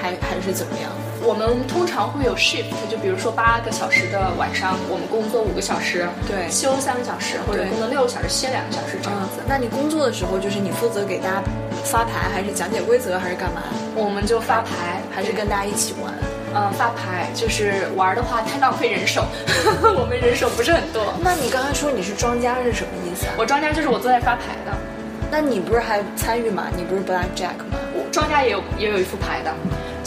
还还是怎么样？我们通常会有 shift，就比如说八个小时的晚上，我们工作五个小时，对休三个小时，或者对工作六个小时，歇两个小时这样子。那你工作的时候，就是你负责给大家发牌，还是讲解规则，还是干嘛？我们就发牌，还是跟大家一起玩？嗯发牌，就是玩的话太浪费人手，我们人手不是很多。那你刚才说你是庄家是什么意思啊？我庄家就是我坐在发牌的，那你不是还参与吗？你不是 black jack 吗？我庄家也有也有一副牌的，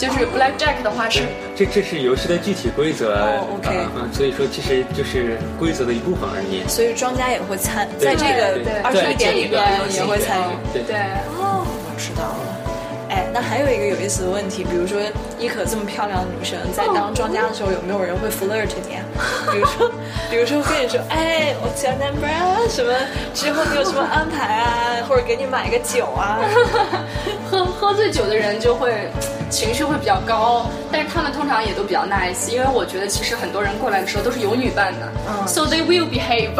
就是 Black Jack 的话是这这是游戏的具体规则，哦，OK 啊嗯所以说其实就是规则的一部分而已。所以庄家也会参，在这个对对二十一点里边也会参与。对对。哦，我知道了。哎，那还有一个有意思的问题，比如说伊可这么漂亮的女生，在当庄家的时候，有没有人会 flirt 你啊？比如说，比如说跟你说，哎，我叫 number 啊，什么之后你有什么安排啊，或者给你买个酒啊？喝喝醉酒的人就会情绪会比较高，但是他们通常也都比较 nice，因为我觉得其实很多人过来的时候都是有女伴的、嗯 s o they will behave。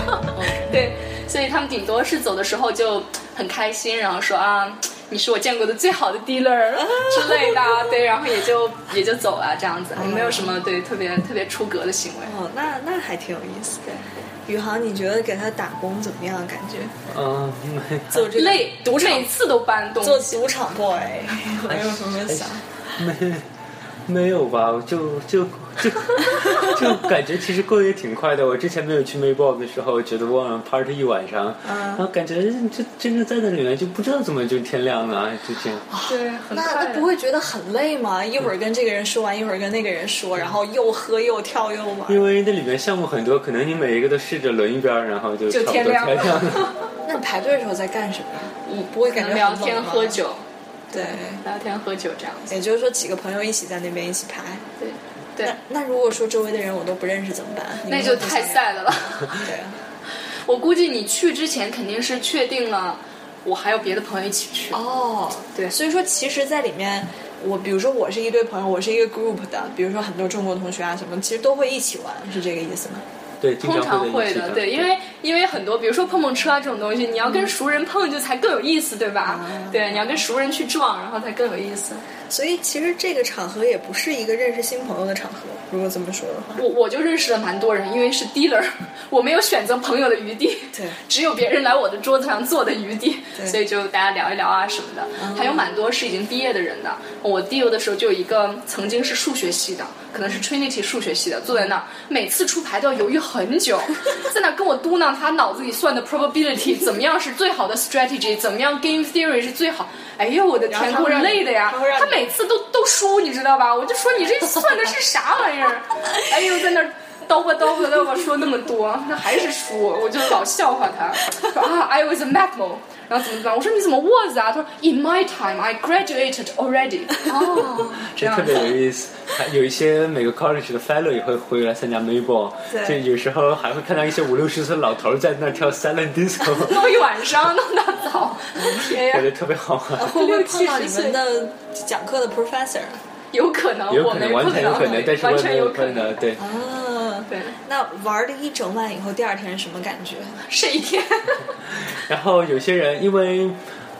对，所以他们顶多是走的时候就很开心，然后说啊。你是我见过的最好的 dealer 之类的，对，然后也就 也就走了这样子，也没有什么对特别特别出格的行为。哦，那那还挺有意思的。宇航，你觉得给他打工怎么样？感觉嗯，做这个累，赌场每次都搬动做。赌场 boy，没有什么想？没没有吧？就就就就感觉其实过得也挺快的。我之前没有去 Mayball 的时候，觉得我晚上 party 一晚上，然后感觉就真正在那里面就不知道怎么就天亮了，就这样。对，很那快那不会觉得很累吗？一会儿跟这个人说完，一会儿跟那个人说，然后又喝又跳又玩。因为那里面项目很多，可能你每一个都试着轮一边，然后就就差不多天亮了亮了。那你排队的时候在干什么？我不会感觉聊天喝？酒，对，聊天喝酒这样子。也就是说几个朋友一起在那边一起拍。对，对，那那如果说周围的人我都不认识怎么办？那就太会不想 sad 了。对啊。我估计你去之前肯定是确定了，我还有别的朋友一起去。哦，对所以说其实，在里面，我比如说我是一堆朋友，我是一个 group 的，比如说很多中国同学啊什么，其实都会一起玩，是这个意思吗？对，通常会会的，对，因为因为很多，比如说碰碰车啊这种东西，你要跟熟人碰就才更有意思，对吧？对，你要跟熟人去撞，然后才更有意思。所以其实这个场合也不是一个认识新朋友的场合，如果这么说的话。我我就认识了蛮多人，因为是 dealer，我没有选择朋友的余地，对只有别人来我的桌子上坐的余地，对所以就大家聊一聊啊什么的。还有蛮多是已经毕业的人的。我 deal 的时候就有一个曾经是数学系的，可能是 Trinity 数学系的，坐在那儿，每次出牌都要犹豫很久，在那跟我嘟囔他脑子里算的 probability 怎么样是最好的 strategy，怎么样 game theory 是最好。哎呦我的天，给我然后他会让你累的呀他每次都都输，你知道吧？我就说你这算的是啥玩意儿？哎呦，在那儿叨吧叨吧叨吧说那么多，那还是输，我就老笑话他，说啊，I was a mathmo，然后怎么怎么办？我说你怎么 was 啊？他说 In my time I graduated already。哦，这样特别有。意思，还有一些每个 college 的 fellow 也会回来参加 Mayball，对就有时候还会看到一些五六十岁的老头儿在那跳 silent disco，弄一晚上，弄到早，天 呀感！觉特别好玩。会不会碰到60你们的讲课的 professor？有可能，有可能，完我没碰到全有可能，但是完全有可能。对，啊，对，那玩了一整晚以后，第二天是什么感觉？睡一天。然后有些人因为。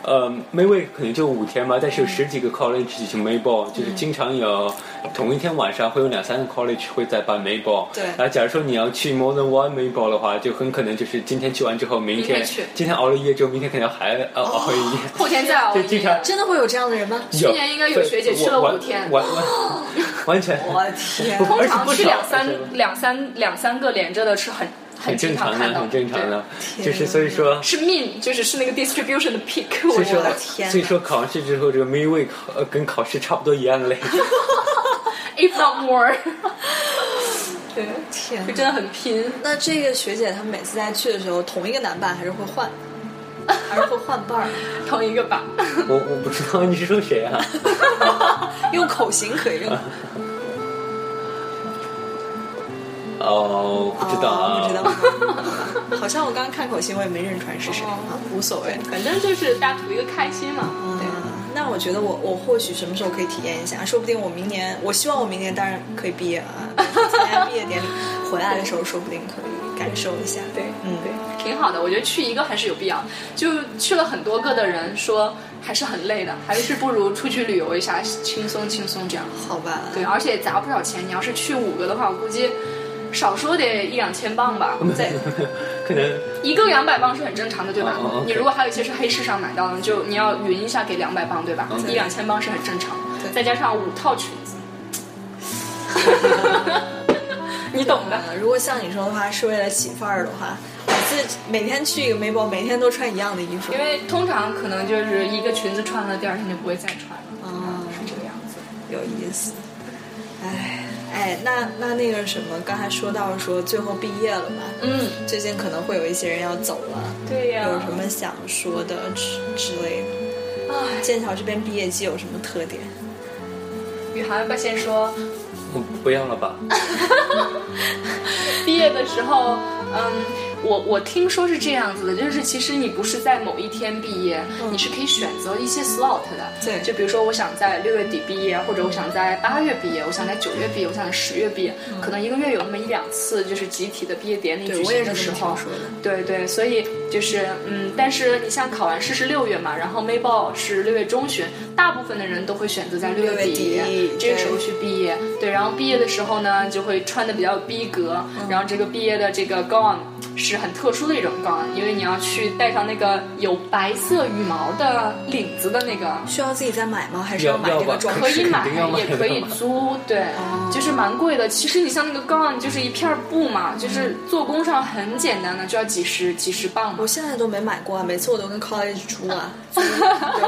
呃，Mayweek 可能就五天嘛，但是有十几个 college 举行 Mayball，就是经常有同一天晚上会有两三个 college 会在办 Mayball。对然后假如说你要去 more than one Mayball 的话，就很可能就是今天去完之后，明天明去今天熬了一夜之后，明天可能还呃熬一夜。后天再熬一夜。就经常真的会有这样的人吗？去年应该有学姐去了完五天完完 完全。我天！通常去两三两三两三个连着的是很很正常常的，很正常的，就是所以说，是 mean，就是是那个 distribution 的 peak，我所以说觉得。天所以说考完试之后，这个 Mayway 考呃跟考试差不多一样累。if not more。对，天，就真的很拼。那这个学姐她们每次在去的时候，同一个男伴还是会换，还是会换伴儿？同一个吧，我我不知道你是说谁啊？用口型可以用。哦，不知道啊，哦不知道。好像我刚刚看口型，我也没认出来是谁啊，无所谓。反正就是大家图一个开心嘛。对，嗯，那我觉得我我或许什么时候可以体验一下，说不定我明年，我希望我明年当然可以毕业啊，参加毕业典礼回来的时候，说不定可以感受一下。对，嗯，对，挺好的。我觉得去一个还是有必要。就去了很多个的人说还是很累的，还是不如出去旅游一下，轻松轻松这样。好吧。对，而且砸不少钱。你要是去五个的话，我估计少说得一两千磅吧。在 可能一个两百磅是很正常的，对吧？你如果还有一些是黑市上买到的，就你要匀一下给两百磅，对吧一两千磅是很正常的。对再加上五套裙子，你懂的。呃如果像你说的话，是为了起范儿的话，每次每天去一个 Maple，每天都穿一样的衣服因。为通常可能就是一个裙子穿了，第二天就不会再穿了，哦是这个样子。有意思。哎哎，那那那个什么，刚才说到说最后毕业了嘛，嗯，最近可能会有一些人要走了，对呀、有什么想说的之之类的？啊，剑桥这边毕业季有什么特点？宇航要不要先说？不不要了吧？毕业的时候，嗯，我我听说是这样子的，就是其实你不是在某一天毕业，你是可以选择一些 slot 的。对就比如说我想在六月底毕业，或者我想在八月毕业，我想在九月毕业，我想在十月毕业，可能一个月有那么一两次就是集体的毕业典礼举行的时候。对对，所以就是嗯，但是你像考完试是六月嘛，然后 Mayball 是六月中旬，大部分的人都会选择在六六月底底这个时候去毕业。对，然后毕业的时候呢，就会穿的比较逼格，然后这个毕业的这个 gown 是很特殊的一种 gown，因为你要去戴上那个有白色羽毛的领子的那个。需要自己再买吗？还是要要吧这个装？可以买也可以租，对，就是蛮贵的。其实你像那个 gown，就是一片布嘛，就是做工上很简单的，就要几十几十磅嘛我。现在都没买过啊，每次我都跟 college 出啊，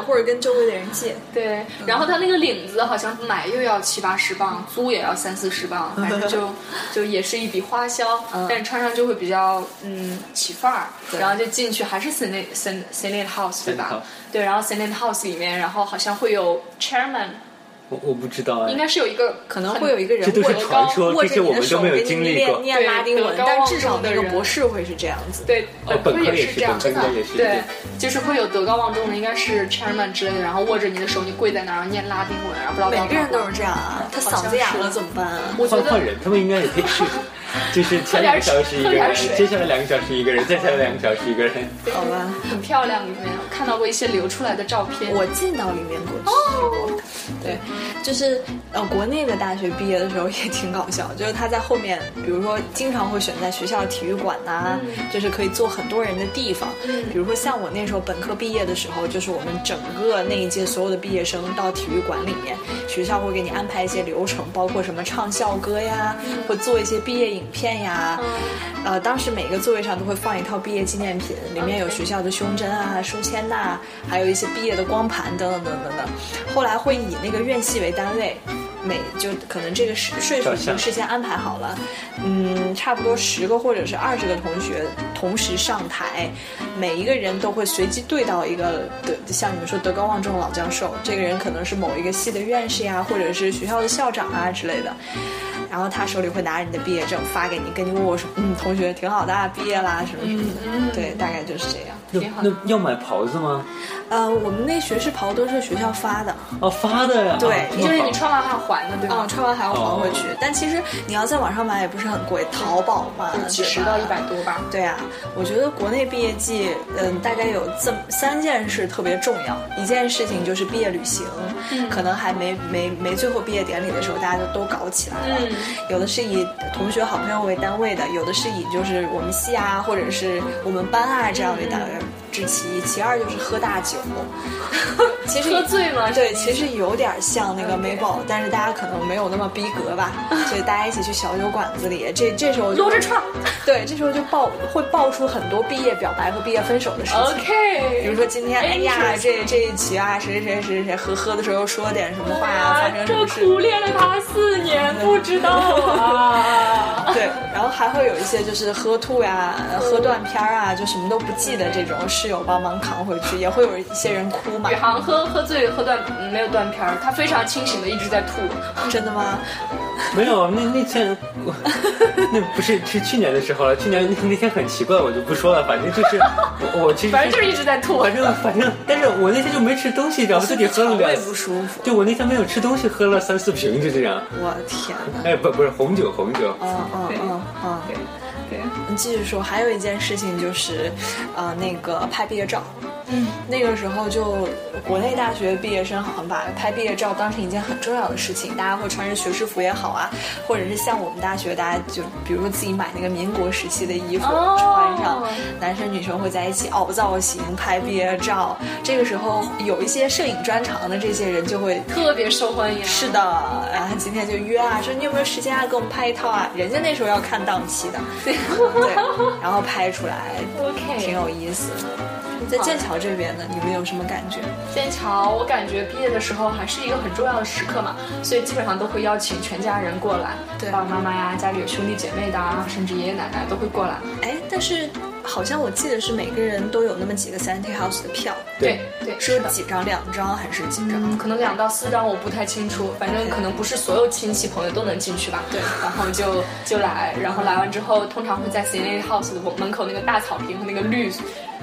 或者跟周围的人借。对，然后他那个领子好像买又要七八十磅，租也要三四十磅，反正就 就也是一笔花销，但是穿上就会比较嗯起范儿，然后就进去还是 Senate Sen Senate House 对吧 House？对，然后 Senate House 里面，然后好像会有 Chairman，我我不知道哎。应该是有一个可能会有一个人这都是握着传说，握这些我着你的手们都没有给你念经历过。念拉丁文，但至少那个博士会是这样子。对，哦本科也也是这样，本科应该也是对对，就是会有德高望重的，应该是 Chairman 之类的，然后握着你的手，你跪在那儿然后念拉丁文，然后不知道每个人都是。这样啊，他嗓子哑了怎么办啊？我觉得换换人，他们应该也可以试试。就是前两个小时一个人接下来两个小时一个人，再下来两个小时一个人。好吧，很漂亮，里面我看到过一些流出来的照片。我进到里面过去过。对，就是呃，国内的大学毕业的时候也挺搞笑，就是他在后面，比如说经常会选在学校体育馆呐、就是可以坐很多人的地方。比如说像我那时候本科毕业的时候，就是我们整个那一届所有的毕业生到体育馆里面，学校会给你安排一些流程，包括什么唱校歌呀，会做一些毕业影片呀。呃，当时每个座位上都会放一套毕业纪念品，里面有学校的胸针啊、书签呐、还有一些毕业的光盘等等等等等。后来会以那个院系为单位。每就可能这个是顺序已经事先安排好了，嗯，差不多十个或者是二十个同学同时上台，每一个人都会随机对到一个德，像你们说德高望重的老教授，这个人可能是某一个系的院士呀，或者是学校的校长啊之类的，然后他手里会拿着你的毕业证发给你，跟你问我说，嗯，同学挺好的啊，毕业啦什么什么的，对，大概就是这样。那要买袍子吗？呃，我们那学士袍都是学校发的，哦，发的呀。对就是你穿完还要还的，对嗯，穿完还要还回去。但其实你要在网上买也不是很贵，淘宝嘛，几十到一百多吧。对啊，我觉得国内毕业季，嗯，大概有这么三件事特别重要。一件事情就是毕业旅行，可能还没没没最后毕业典礼的时候，大家就都搞起来了。嗯有的是以同学好朋友为单位的，有的是以就是我们系啊，或者是我们班啊这样为单位。知其一，其二就是喝大酒。其实喝醉吗对，其实有点像那个美宝，但是大家可能没有那么逼格吧，所以大家一起去小酒馆子里，这这时候就撸着串。对，这时候就爆会爆出很多毕业表白和毕业分手的事情。OK，比如说今天，哎呀，这这一期啊，谁谁谁谁谁喝喝的时候说点什么话啊，啊发生什这么事？苦练了他四年，不知道啊。对，然后还会有一些就是喝吐呀、喝断片儿啊，就什么都不记得这种，室友帮忙扛回去，也会有一些人哭嘛宇。航喝喝醉喝断嗯没有断片儿，他非常清醒的一直在吐。真的吗？没有，那那天我 那不是是去年的时候了。去年那那天很奇怪，我就不说了。反正就是我我其实反正就是一直在吐。反正反正，但是我那天就没吃东西，然后自己喝了两肠胃，不舒服。就我那天没有吃东西，喝了三四瓶，就这样。我的天哪！哎，不不是红酒，红酒。嗯嗯嗯嗯。对，你继续说，还有一件事情就是，呃，那个拍毕业照。嗯，那个时候就国内大学毕业生好像把拍毕业照当成一件很重要的事情，大家会穿着学士服也好啊，或者是像我们大学，大家就比如说自己买那个民国时期的衣服、哦穿上，男生女生会在一起凹造型拍毕业照。这个时候有一些摄影专长的这些人就会特别受欢迎。是的，然后今天就约啊，说你有没有时间啊，给我们拍一套啊？人家那时候要看档期的，对，然后拍出来 OK 挺有意思的。在剑桥这边呢，你们有什么感觉？剑桥，我感觉毕业的时候还是一个很重要的时刻嘛，所以基本上都会邀请全家人过来，对爸爸妈妈呀，家里有兄弟姐妹的啊，甚至爷爷奶奶都会过来。哎，但是好像我记得是每个人都有那么几个 Sandy House 的票，对对，是有。几张？两张还是几张？嗯，可能两到四张我不太清楚，反正可能不是所有亲戚朋友都能进去吧。对然后就就来，然后来完之后，通常会在 Santa House 的门口那个大草坪和那个绿，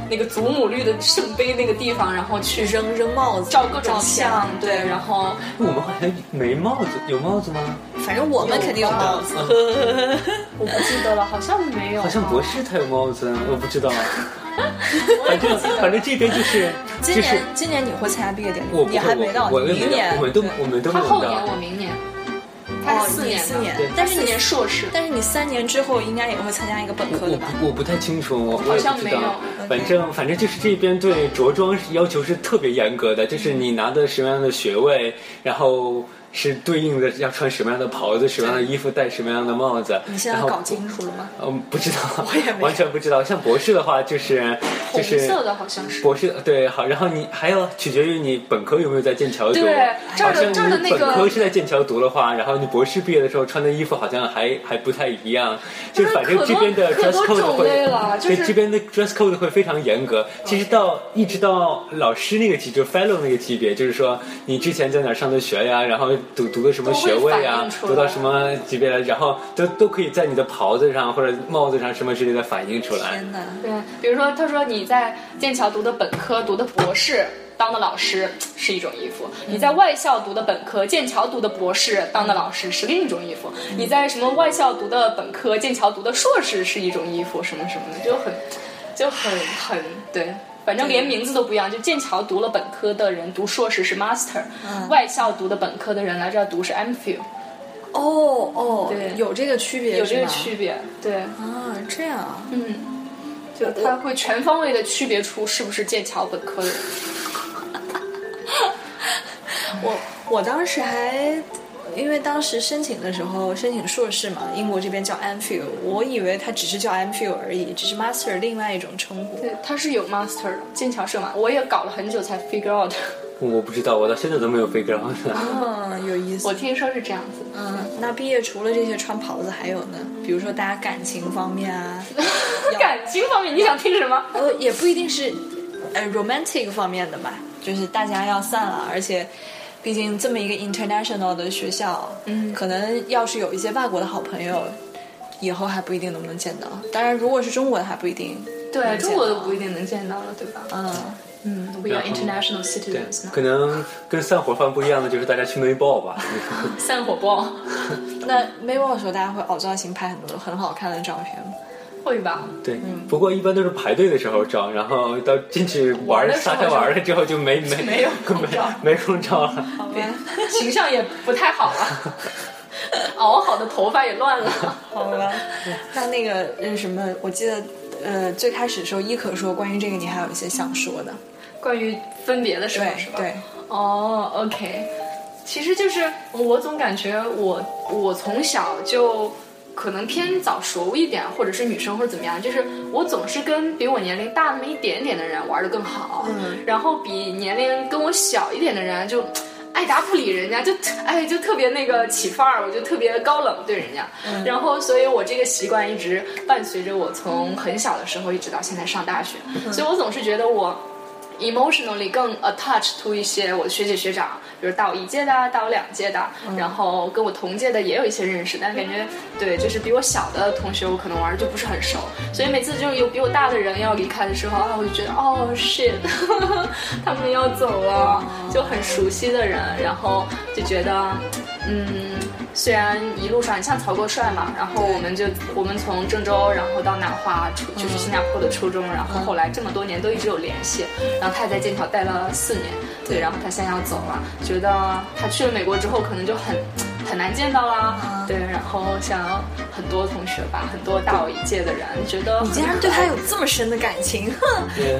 那个祖母绿的圣杯那个地方，然后去扔扔帽子，照各种相，对，然后我们好像没帽子，有帽子吗？反正我们肯定有帽子。我不记得了，好像没有，好像博士他有帽子，我不知道。反正反正这边就是今年今年你会参加毕业典礼你还没到，我明年我们都我们都没有他后年。我明年，他四年四年但是你四年硕士，但是你三年之后应该也会参加一个本科的我吧？不我不太清楚，我我好像没有。反正反正就是这边对着装要求是特别严格的，就是你拿的什么样的学位，然后是对应的要穿什么样的袍子、什么样的衣服、戴什么样的帽子。你现在搞清楚了吗？嗯，不知道，我也没完全不知道。像博士的话，就是就红是色的好像是。博士对好，然后你还要取决于你本科有没有在剑桥读。对这儿的好像你这儿的那个本科是在剑桥读的话，然后你博士毕业的时候穿的衣服好像还还不太一样。就是反正这边的 dress code 会就对是这边的 dress code 会非常严格。其实到一直到老师那个级，就 fellow 那个级别，就是说你之前在哪儿上的学呀，然后读读的什么学位都会反呀映，出来读到什么级别了，然后都都可以在你的袍子上或者帽子上什么之类的反映出来。天哪！对，比如说他说你在剑桥读的本科、读的博士。当的老师是一种衣服，你在外校读的本科，剑桥读的博士当的老师是另一种衣服，你在什么外校读的本科，剑桥读的硕士是一种衣服，什么什么的，就很就很很对，反正连名字都不一样。就剑桥读了本科的人读硕士是 master，、外校读的本科的人来这儿读是 MPhil，哦哦，对有这个区别，有这个区别，对。啊，这样啊。嗯，就他会全方位的区别出是不是剑桥本科的人。我我当时还，因为当时申请的时候申请硕士嘛，英国这边叫 MPhil，我以为它只是叫 MPhil 而已，只是 Master 另外一种称呼。对，它是有 master 的，剑桥社嘛？我也搞了很久才 figure out，我不知道，我到现在都没有 figure out。嗯，有意思。我听说是这样子。嗯，那毕业除了这些穿袍子，还有呢？比如说大家感情方面啊，感情方面，你想听什么？呃，也不一定是呃 romantic 方面的吧，就是大家要散了，而且毕竟这么一个 international 的学校，嗯可能要是有一些外国的好朋友，以后还不一定能不能见到。当然，如果是中国的还不一定。对，中国都不一定能见到了，对吧？嗯，嗯，We are 然后 international 对 citizens，可能跟散伙饭不一样的就是大家去没报吧。散伙包 那 m a y w a l 的时候，大家会凹造型拍很多很好看的照片吗？会吧？对，不过一般都是排队的时候照，然后到进去玩撒开玩了之后就没没没有没 没空照了。好吧，形象也不太好了，熬好的头发也乱了。好吧。那那个呃什么，我记得呃，最开始的时候，伊可说关于这个你还有一些想说的，关于分别的时候对是吧？对，哦，OK，其实就是我总感觉我我从小就可能偏早熟一点，或者是女生或者怎么样，就是我总是跟比我年龄大那么一点点的人玩的更好，嗯然后比年龄跟我小一点的人就。爱答不理人家，就哎，就特别那个起范儿，我就特别高冷对人家。然后，所以我这个习惯一直伴随着我从很小的时候一直到现在上大学。所以我总是觉得我 emotionally 更 attached to 一些我的学姐学长，比如大我一届的、大我两届的，然后跟我同届的也有一些认识，但感觉对，就是比我小的同学，我可能玩的就不是很熟，所以每次就是有比我大的人要离开的时候啊，我就觉得哦 shit，他们要走了，就很熟悉的人，然后就觉得嗯。虽然一路上你像曹国帅嘛，然后我们就我们从郑州，然后到南华初就是新加坡的初中，然后后来这么多年都一直有联系，然后他也在剑桥待了四年，对，然后他现在要走了，觉得他去了美国之后可能就很很难见到啦，对，然后像很多同学吧，很多大我一届的人觉得你竟然对他有这么深的感情，哼！对。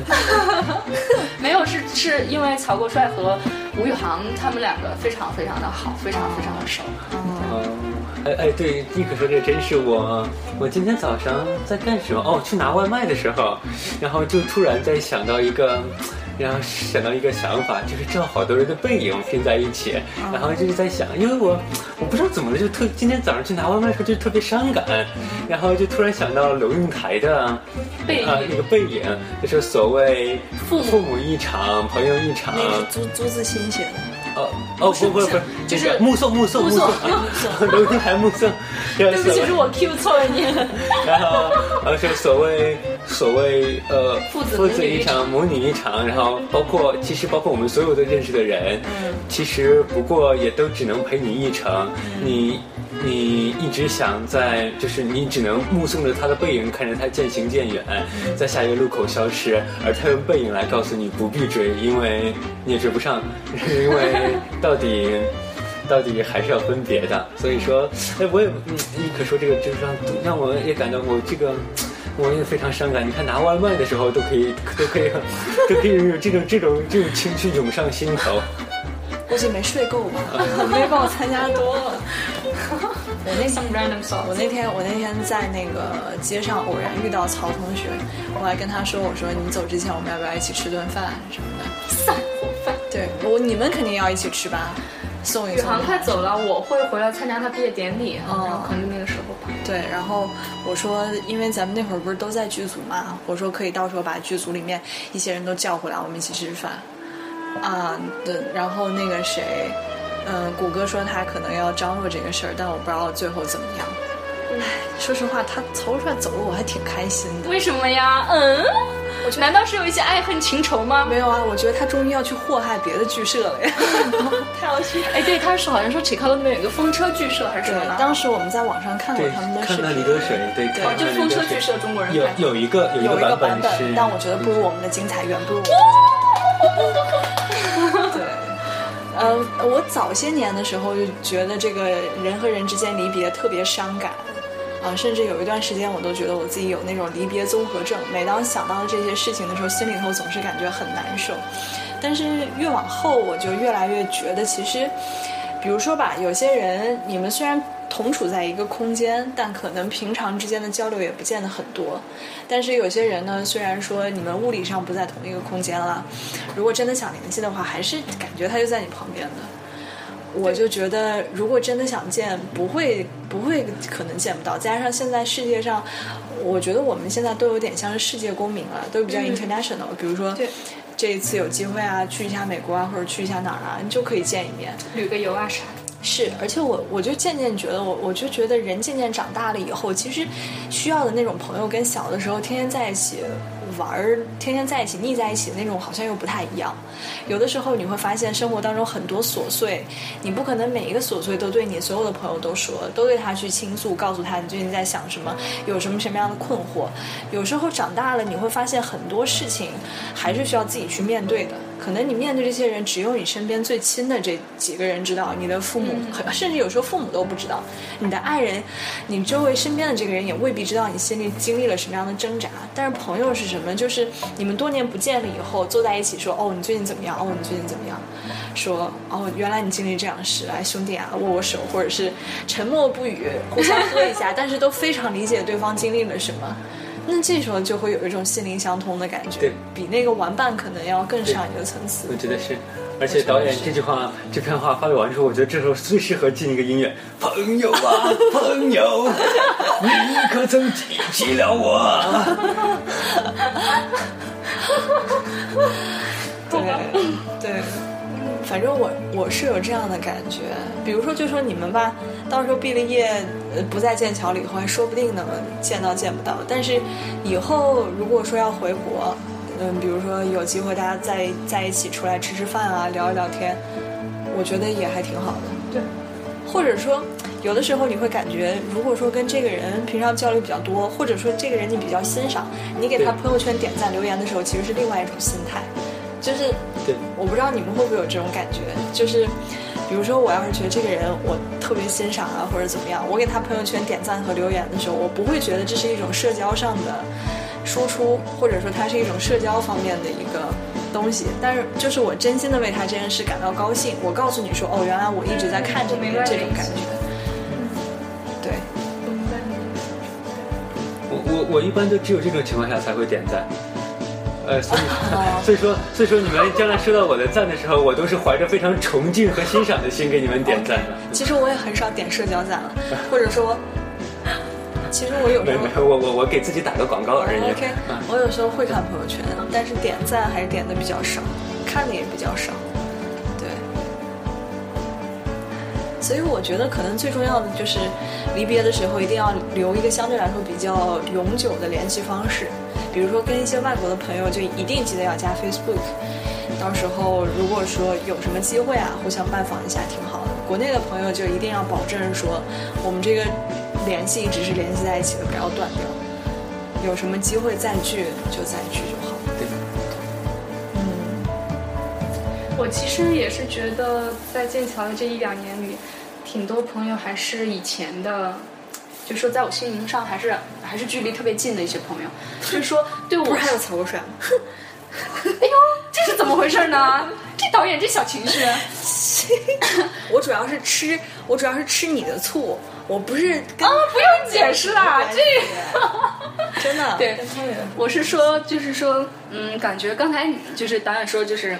没有是是因为曹国帅和吴宇航他们两个非常非常的好，非常非常的熟，哦，哎哎，对，你可说这真是我，我今天早上在干什么？哦，去拿外卖的时候，然后就突然在想到一个，然后想到一个想法，就是正好多人的背影拼在一起，然后就是在想，因为我我不知道怎么了，就特今天早上去拿外卖的时候就特别伤感，然后就突然想到刘应台的背啊那个背影，就是所谓父母。父母一场，朋友一场，那是朱朱自清写的。哦哦不不不，就是这个目送目送目送送，刘映台目送，对 对不起，是我 Q 错了你。然后呃是所谓所谓呃父子父子一一场，母女一场，然后包括其实包括我们所有的认识的人，嗯，其实不过也都只能陪你一程，你。你一直想在，就是你只能目送着他的背影，看着他渐行渐远，在下一个路口消失，而他用背影来告诉你不必追，因为你也追不上，因为到底到底还是要分别的。所以说，哎，我也，嗯，你可说这个就是让让我也感到我这个。我也非常伤感，你看拿外卖的时候都可以，都可以，都可以有这种这种这种情绪涌上心头。估计没睡够吧，没帮我参加多了。我那 Some random song 我那天我那天在那个街上偶然遇到曹同学，我还跟他说，我说你走之前我们要不要一起吃顿饭什么的？散伙饭。对我你们肯定要一起吃吧，送一送宇航。快走了，我会回来参加他毕业典礼，哦然后可能那个时候吧。对，然后我说，因为咱们那会儿不是都在剧组嘛，我说可以到时候把剧组里面一些人都叫回来，我们一起吃饭。啊，对，然后那个谁，嗯、谷歌说他可能要张罗这个事儿，但我不知道最后怎么样。唉，说实话，他曹出来走了，我还挺开心的。为什么呀？嗯，我觉得难道是有一些爱恨情仇吗？没有啊，我觉得他终于要去祸害别的剧社了呀。太好笑。哎，对，他是好像说 Chicago 那边有一个风车剧社还是什么当时我们在网上看过，他们的视频看水，对，对就风车剧社中国人有有一个有一个版本，，但我觉得不如我们的精彩，远不如我们。呃，我早些年的时候就觉得这个人和人之间离别特别伤感。啊，甚至有一段时间，我都觉得我自己有那种离别综合症。每当想到这些事情的时候，心里头总是感觉很难受。但是越往后，我就越来越觉得，其实，比如说吧，有些人你们虽然同处在一个空间，但可能平常之间的交流也不见得很多。但是有些人呢，虽然说你们物理上不在同一个空间了，如果真的想联系的话，还是感觉他就在你旁边的。我就觉得，如果真的想见，不会不会可能见不到。加上现在世界上，我觉得我们现在都有点像是世界公民了，都比较 international、比如说对，这一次有机会啊，去一下美国啊，或者去一下哪儿啊，你就可以见一面。旅个游啊啥的。是，而且我我就渐渐觉得我，我就觉得人渐渐长大了以后，其实需要的那种朋友跟小的时候天天在一起玩儿，天天在一起腻在一起的那种，好像又不太一样。有的时候你会发现生活当中很多琐碎，你不可能每一个琐碎都对你所有的朋友都说，都对他去倾诉，告诉他你最近在想什么，有什么什么样的困惑。有时候长大了，你会发现很多事情还是需要自己去面对的。可能你面对这些人，只有你身边最亲的这几个人知道，你的父母，甚至有时候父母都不知道，你的爱人，你周围身边的这个人也未必知道你心里经历了什么样的挣扎。但是朋友是什么？就是你们多年不见了以后，坐在一起说，哦，你最近怎么样？哦，你最近怎么样？说，哦，原来你经历这样的事，来兄弟啊，握握手，或者是沉默不语，互相喝一下，但是都非常理解对方经历了什么。那这时候就会有一种心灵相通的感觉对，比那个玩伴可能要更上一个层次我。觉得是。而且导演这句话，这篇话发表完之后，我觉得这时候最适合进一个音乐。朋友啊，朋友，你可曾记起了我？对 对，反正我我是有这样的感觉。比如说，就说你们吧，到时候毕了业，呃，不在剑桥了以后，还说不定能见到见不到。但是以后如果说要回国，嗯，比如说有机会大家在在一起出来吃吃饭啊，聊一聊天，我觉得也还挺好的。对，或者说，有的时候你会感觉，如果说跟这个人平常交流比较多，或者说这个人你比较欣赏，你给他朋友圈点赞留言的时候，其实是另外一种心态，就是对，我不知道你们会不会有这种感觉，就是比如说我要是觉得这个人我特别欣赏啊，或者怎么样，我给他朋友圈点赞和留言的时候，我不会觉得这是一种社交上的输出，或者说它是一种社交方面的一个东西，但是就是我真心的为他这件事感到高兴。我告诉你说，哦，原来我一直在看着你这种感觉。对，我我我一般都只有这种情况下才会点赞。呃，所以所以说所以说你们将来收到我的赞的时候，我都是怀着非常崇敬和欣赏的心给你们点赞的。其实我也很少点社交赞了，或者说，其实我有时候没有，我我我给自己打个广告而已。OK，嗯我有时候会看朋友圈，但是点赞还是点的比较少，看的也比较少。对，所以我觉得可能最重要的就是离别的时候一定要留一个相对来说比较永久的联系方式，比如说跟一些外国的朋友就一定记得要加 Facebook。到时候如果说有什么机会啊，互相拜访一下挺好的。国内的朋友就一定要保证说，我们这个联系一直是联系在一起的，不要断掉。有什么机会再聚就再聚就好。对，嗯我其实也是觉得，在剑桥的这一两年里，挺多朋友还是以前的，就说在我心灵上还是还是距离特别近的一些朋友，就是说对我不是还有曹国帅吗？哎呦，这是怎么回事呢？这导演这小情绪，我主要是吃，我主要是吃你的醋，我不是跟啊，不用解释啦，这。真的对我是说，就是说，嗯，感觉刚才就是导演说，就是，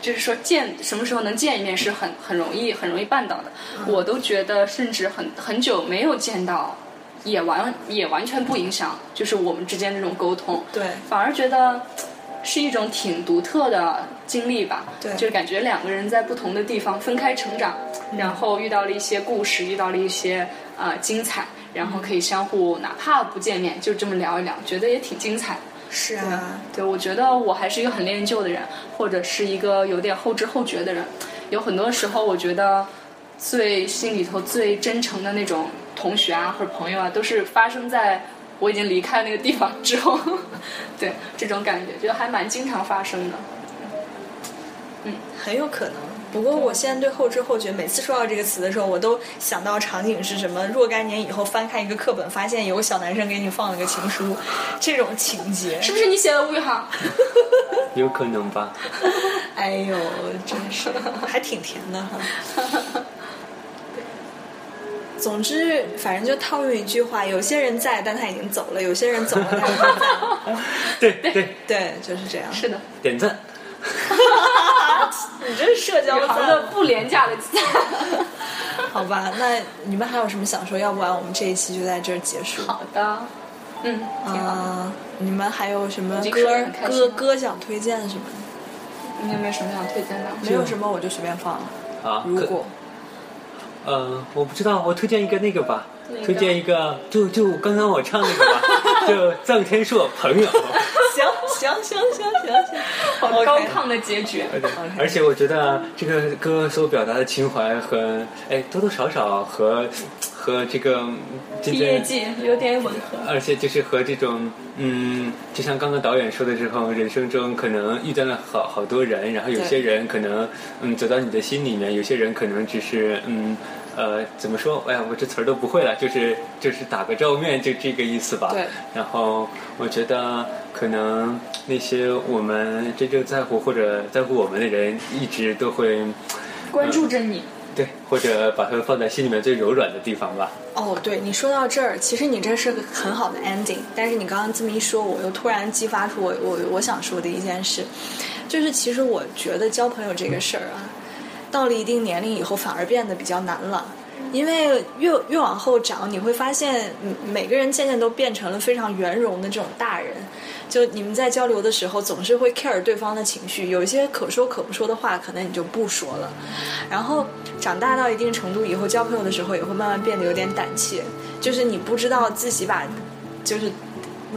就是说见什么时候能见一面是很很容易很容易办到的。我都觉得，甚至很很久没有见到，也完也完全不影响，就是我们之间这种沟通。对反而觉得是一种挺独特的经历吧。对就是感觉两个人在不同的地方分开成长，然后遇到了一些故事，遇到了一些呃精彩，然后可以相互哪怕不见面，就这么聊一聊，觉得也挺精彩的。是啊，对，我觉得我还是一个很恋旧的人，或者是一个有点后知后觉的人。有很多时候，我觉得最心里头最真诚的那种同学啊，或者朋友啊，都是发生在我已经离开那个地方之后。对，这种感觉就还蛮经常发生的。嗯很有可能。不过我现在对后知后觉，每次说到这个词的时候，我都想到场景是什么？若干年以后翻看一个课本，发现有个小男生给你放了个情书，这种情节，是不是你写的吴宇航？有可能吧。哎呦，真是还挺甜的哈。总之，反正就套用一句话：有些人在，但他已经走了；有些人走了，但他在。对 对，对，就是这样。是的，点赞。你这是社交的不廉价的赞。好吧？那你们还有什么想说？要不然我们这一期就在这儿结束。好的，嗯。啊，你们还有什么歌歌歌想推荐什么的？你有没有什么想推荐的？没有什么，我就随便放了。啊，如果呃，我不知道，我推荐一个那个吧，推荐一个，就就刚刚我唱那个吧，就臧天朔朋友。行行行行行行，好高亢的结局。对，而且我觉得这个歌所表达的情怀和哎多多少少和和这个毕业季有点吻合。而且就是和这种嗯，就像刚刚导演说的之后，人生中可能遇见了好好多人，然后有些人可能嗯走到你的心里面，有些人可能只是嗯。呃，怎么说？哎呀，我这词儿都不会了，就是就是打个照面，就这个意思吧。对。然后我觉得，可能那些我们真正在乎或者在乎我们的人，一直都会关注着你，对，或者把它们放在心里面最柔软的地方吧。哦，对你说到这儿，其实你这是个很好的 ending，但是你刚刚这么一说，我又突然激发出我我我想说的一件事，就是其实我觉得交朋友这个事儿啊，到了一定年龄以后反而变得比较难了。因为越越往后长，你会发现，每个人渐渐都变成了非常圆融的这种大人。就你们在交流的时候，总是会 care 对方的情绪，有一些可说可不说的话，可能你就不说了。然后长大到一定程度以后，交朋友的时候也会慢慢变得有点胆怯，就是你不知道自己把，就是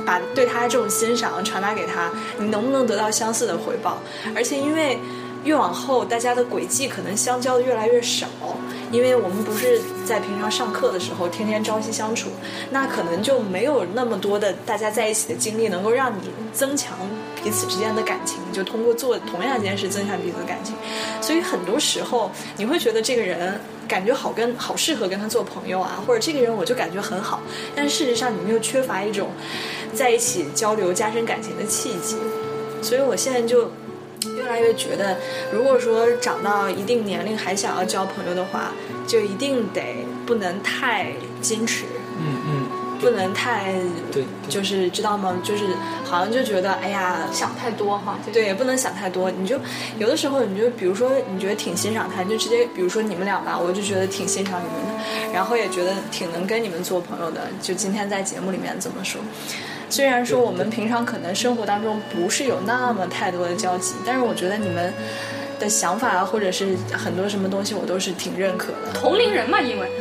把对他这种欣赏传达给他，你能不能得到相似的回报？而且因为越往后，大家的轨迹可能相交的越来越少，因为我们不是在平常上课的时候天天朝夕相处，那可能就没有那么多的大家在一起的经历，能够让你增强彼此之间的感情，就通过做同样一件事增强彼此的感情。所以很多时候你会觉得这个人感觉好跟好适合跟他做朋友啊，或者这个人我就感觉很好，但事实上你们又缺乏一种在一起交流加深感情的契机。所以我现在就越来越觉得，如果说长到一定年龄还想要交朋友的话，就一定得不能太矜持，嗯嗯，不能太对，就是知道吗？就是好像就觉得哎呀，想太多哈。对，也不能想太多。你就有的时候，你就比如说，你觉得挺欣赏他，你就直接，比如说你们俩吧，我就觉得挺欣赏你们的，然后也觉得挺能跟你们做朋友的。就今天在节目里面怎么说。虽然说我们平常可能生活当中不是有那么太多的交集，但是我觉得你们的想法啊，或者是很多什么东西，我都是挺认可的。同龄人嘛，因为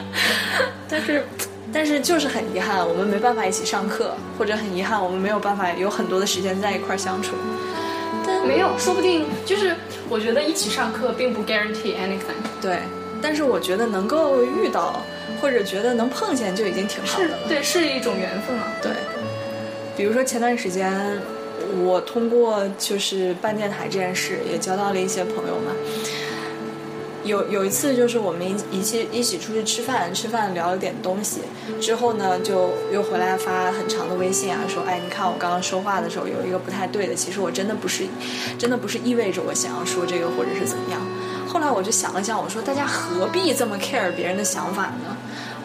但是，但是就是很遗憾，我们没办法一起上课，或者很遗憾，我们没有办法有很多的时间在一块儿相处。但没有，说不定就是我觉得一起上课并不 guarantee anything。对，但是我觉得能够遇到，或者觉得能碰见就已经挺好的了。对，是一种缘分啊。对，比如说前段时间，我通过就是办电台这件事，也交到了一些朋友嘛。有有一次就是我们一一起一起出去吃饭，吃饭聊了点东西，之后呢就又回来发很长的微信啊，说哎你看我刚刚说话的时候有一个不太对的，其实我真的不是，真的不是意味着我想要说这个或者是怎么样。后来我就想了想，我说大家何必这么 care 别人的想法呢？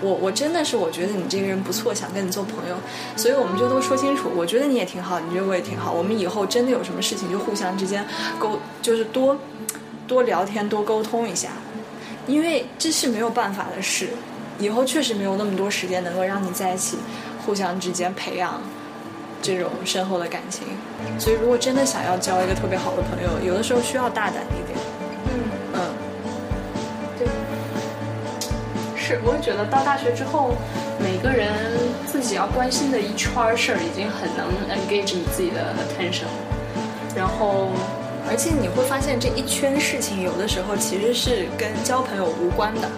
我我真的是我觉得你这个人不错，想跟你做朋友，所以我们就都说清楚。我觉得你也挺好，你觉得我也挺好。我们以后真的有什么事情就互相之间沟，就是多多聊天，多沟通一下，因为这是没有办法的事。以后确实没有那么多时间能够让你在一起，互相之间培养这种深厚的感情。所以，如果真的想要交一个特别好的朋友，有的时候需要大胆一点。是，我也觉得到大学之后，每个人自己要关心的一圈事儿已经很能 engage 你自己的 attention。然后，而且你会发现这一圈事情，有的时候其实是跟交朋友无关的，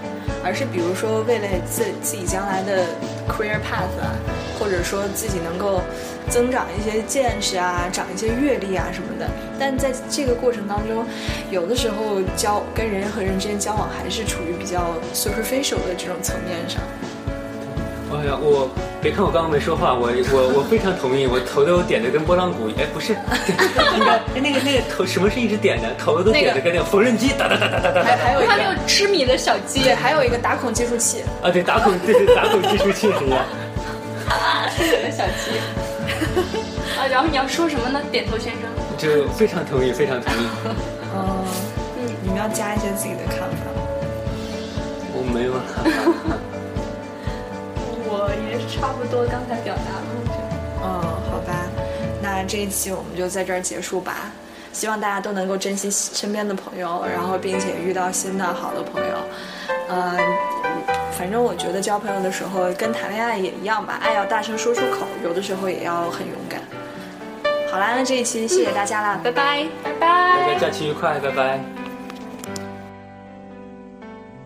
而是比如说为了自自己将来的 career path 啊，或者说自己能够增长一些见识啊，长一些阅历啊什么的。但在这个过程当中，有的时候交跟人和人之间交往还是处于比较 superficial 的这种层面上。哎呀，我别看我刚刚没说话，我我我非常同意，我头都点的跟拨浪鼓，哎，不是，应该哎那个那个头什么是一直点的，头都点的跟那个缝纫机哒哒哒哒哒哒哒。还还有一还有个吃米的小鸡，，还有一个打孔计数器。啊，对，打孔对对打孔计数器是一样。吃米的小鸡。啊，然后你要说什么呢？点头先生。就非常同意，非常同意。嗯，你们要加一些自己的看法。我没有看法。我也差不多刚才表达了，我觉得。嗯，好吧，那这一期我们就在这儿结束吧。希望大家都能够珍惜身边的朋友，然后并且遇到新的好的朋友。嗯，反正我觉得交朋友的时候跟谈恋爱也一样吧，爱要大声说出口，有的时候也要很勇敢。好啦，那这一期谢谢大家啦，拜拜。拜拜大家。假期愉快，拜拜。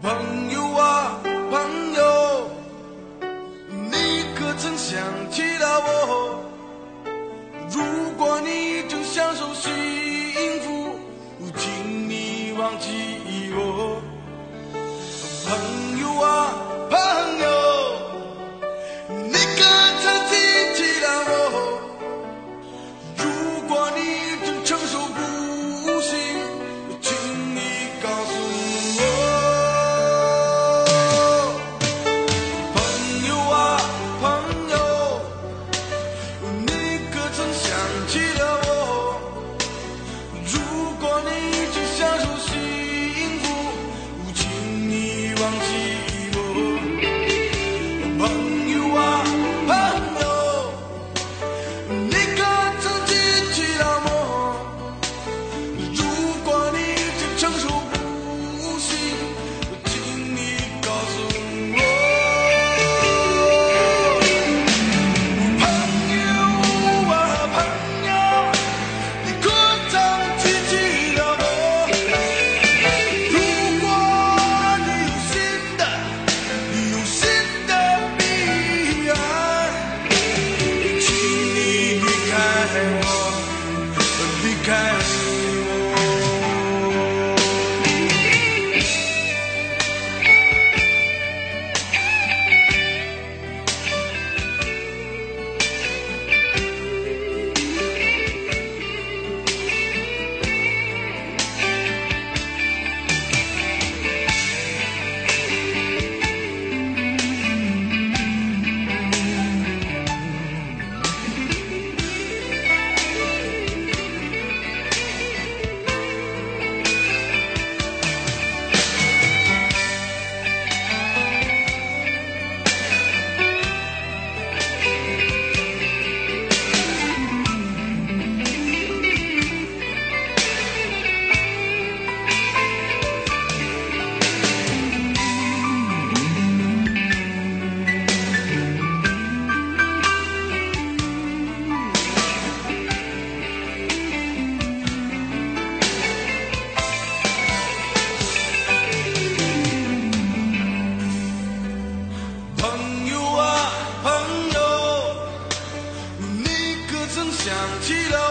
朋友啊，朋友，想起了我？如果你正享受幸福，请你忘记我。想起了。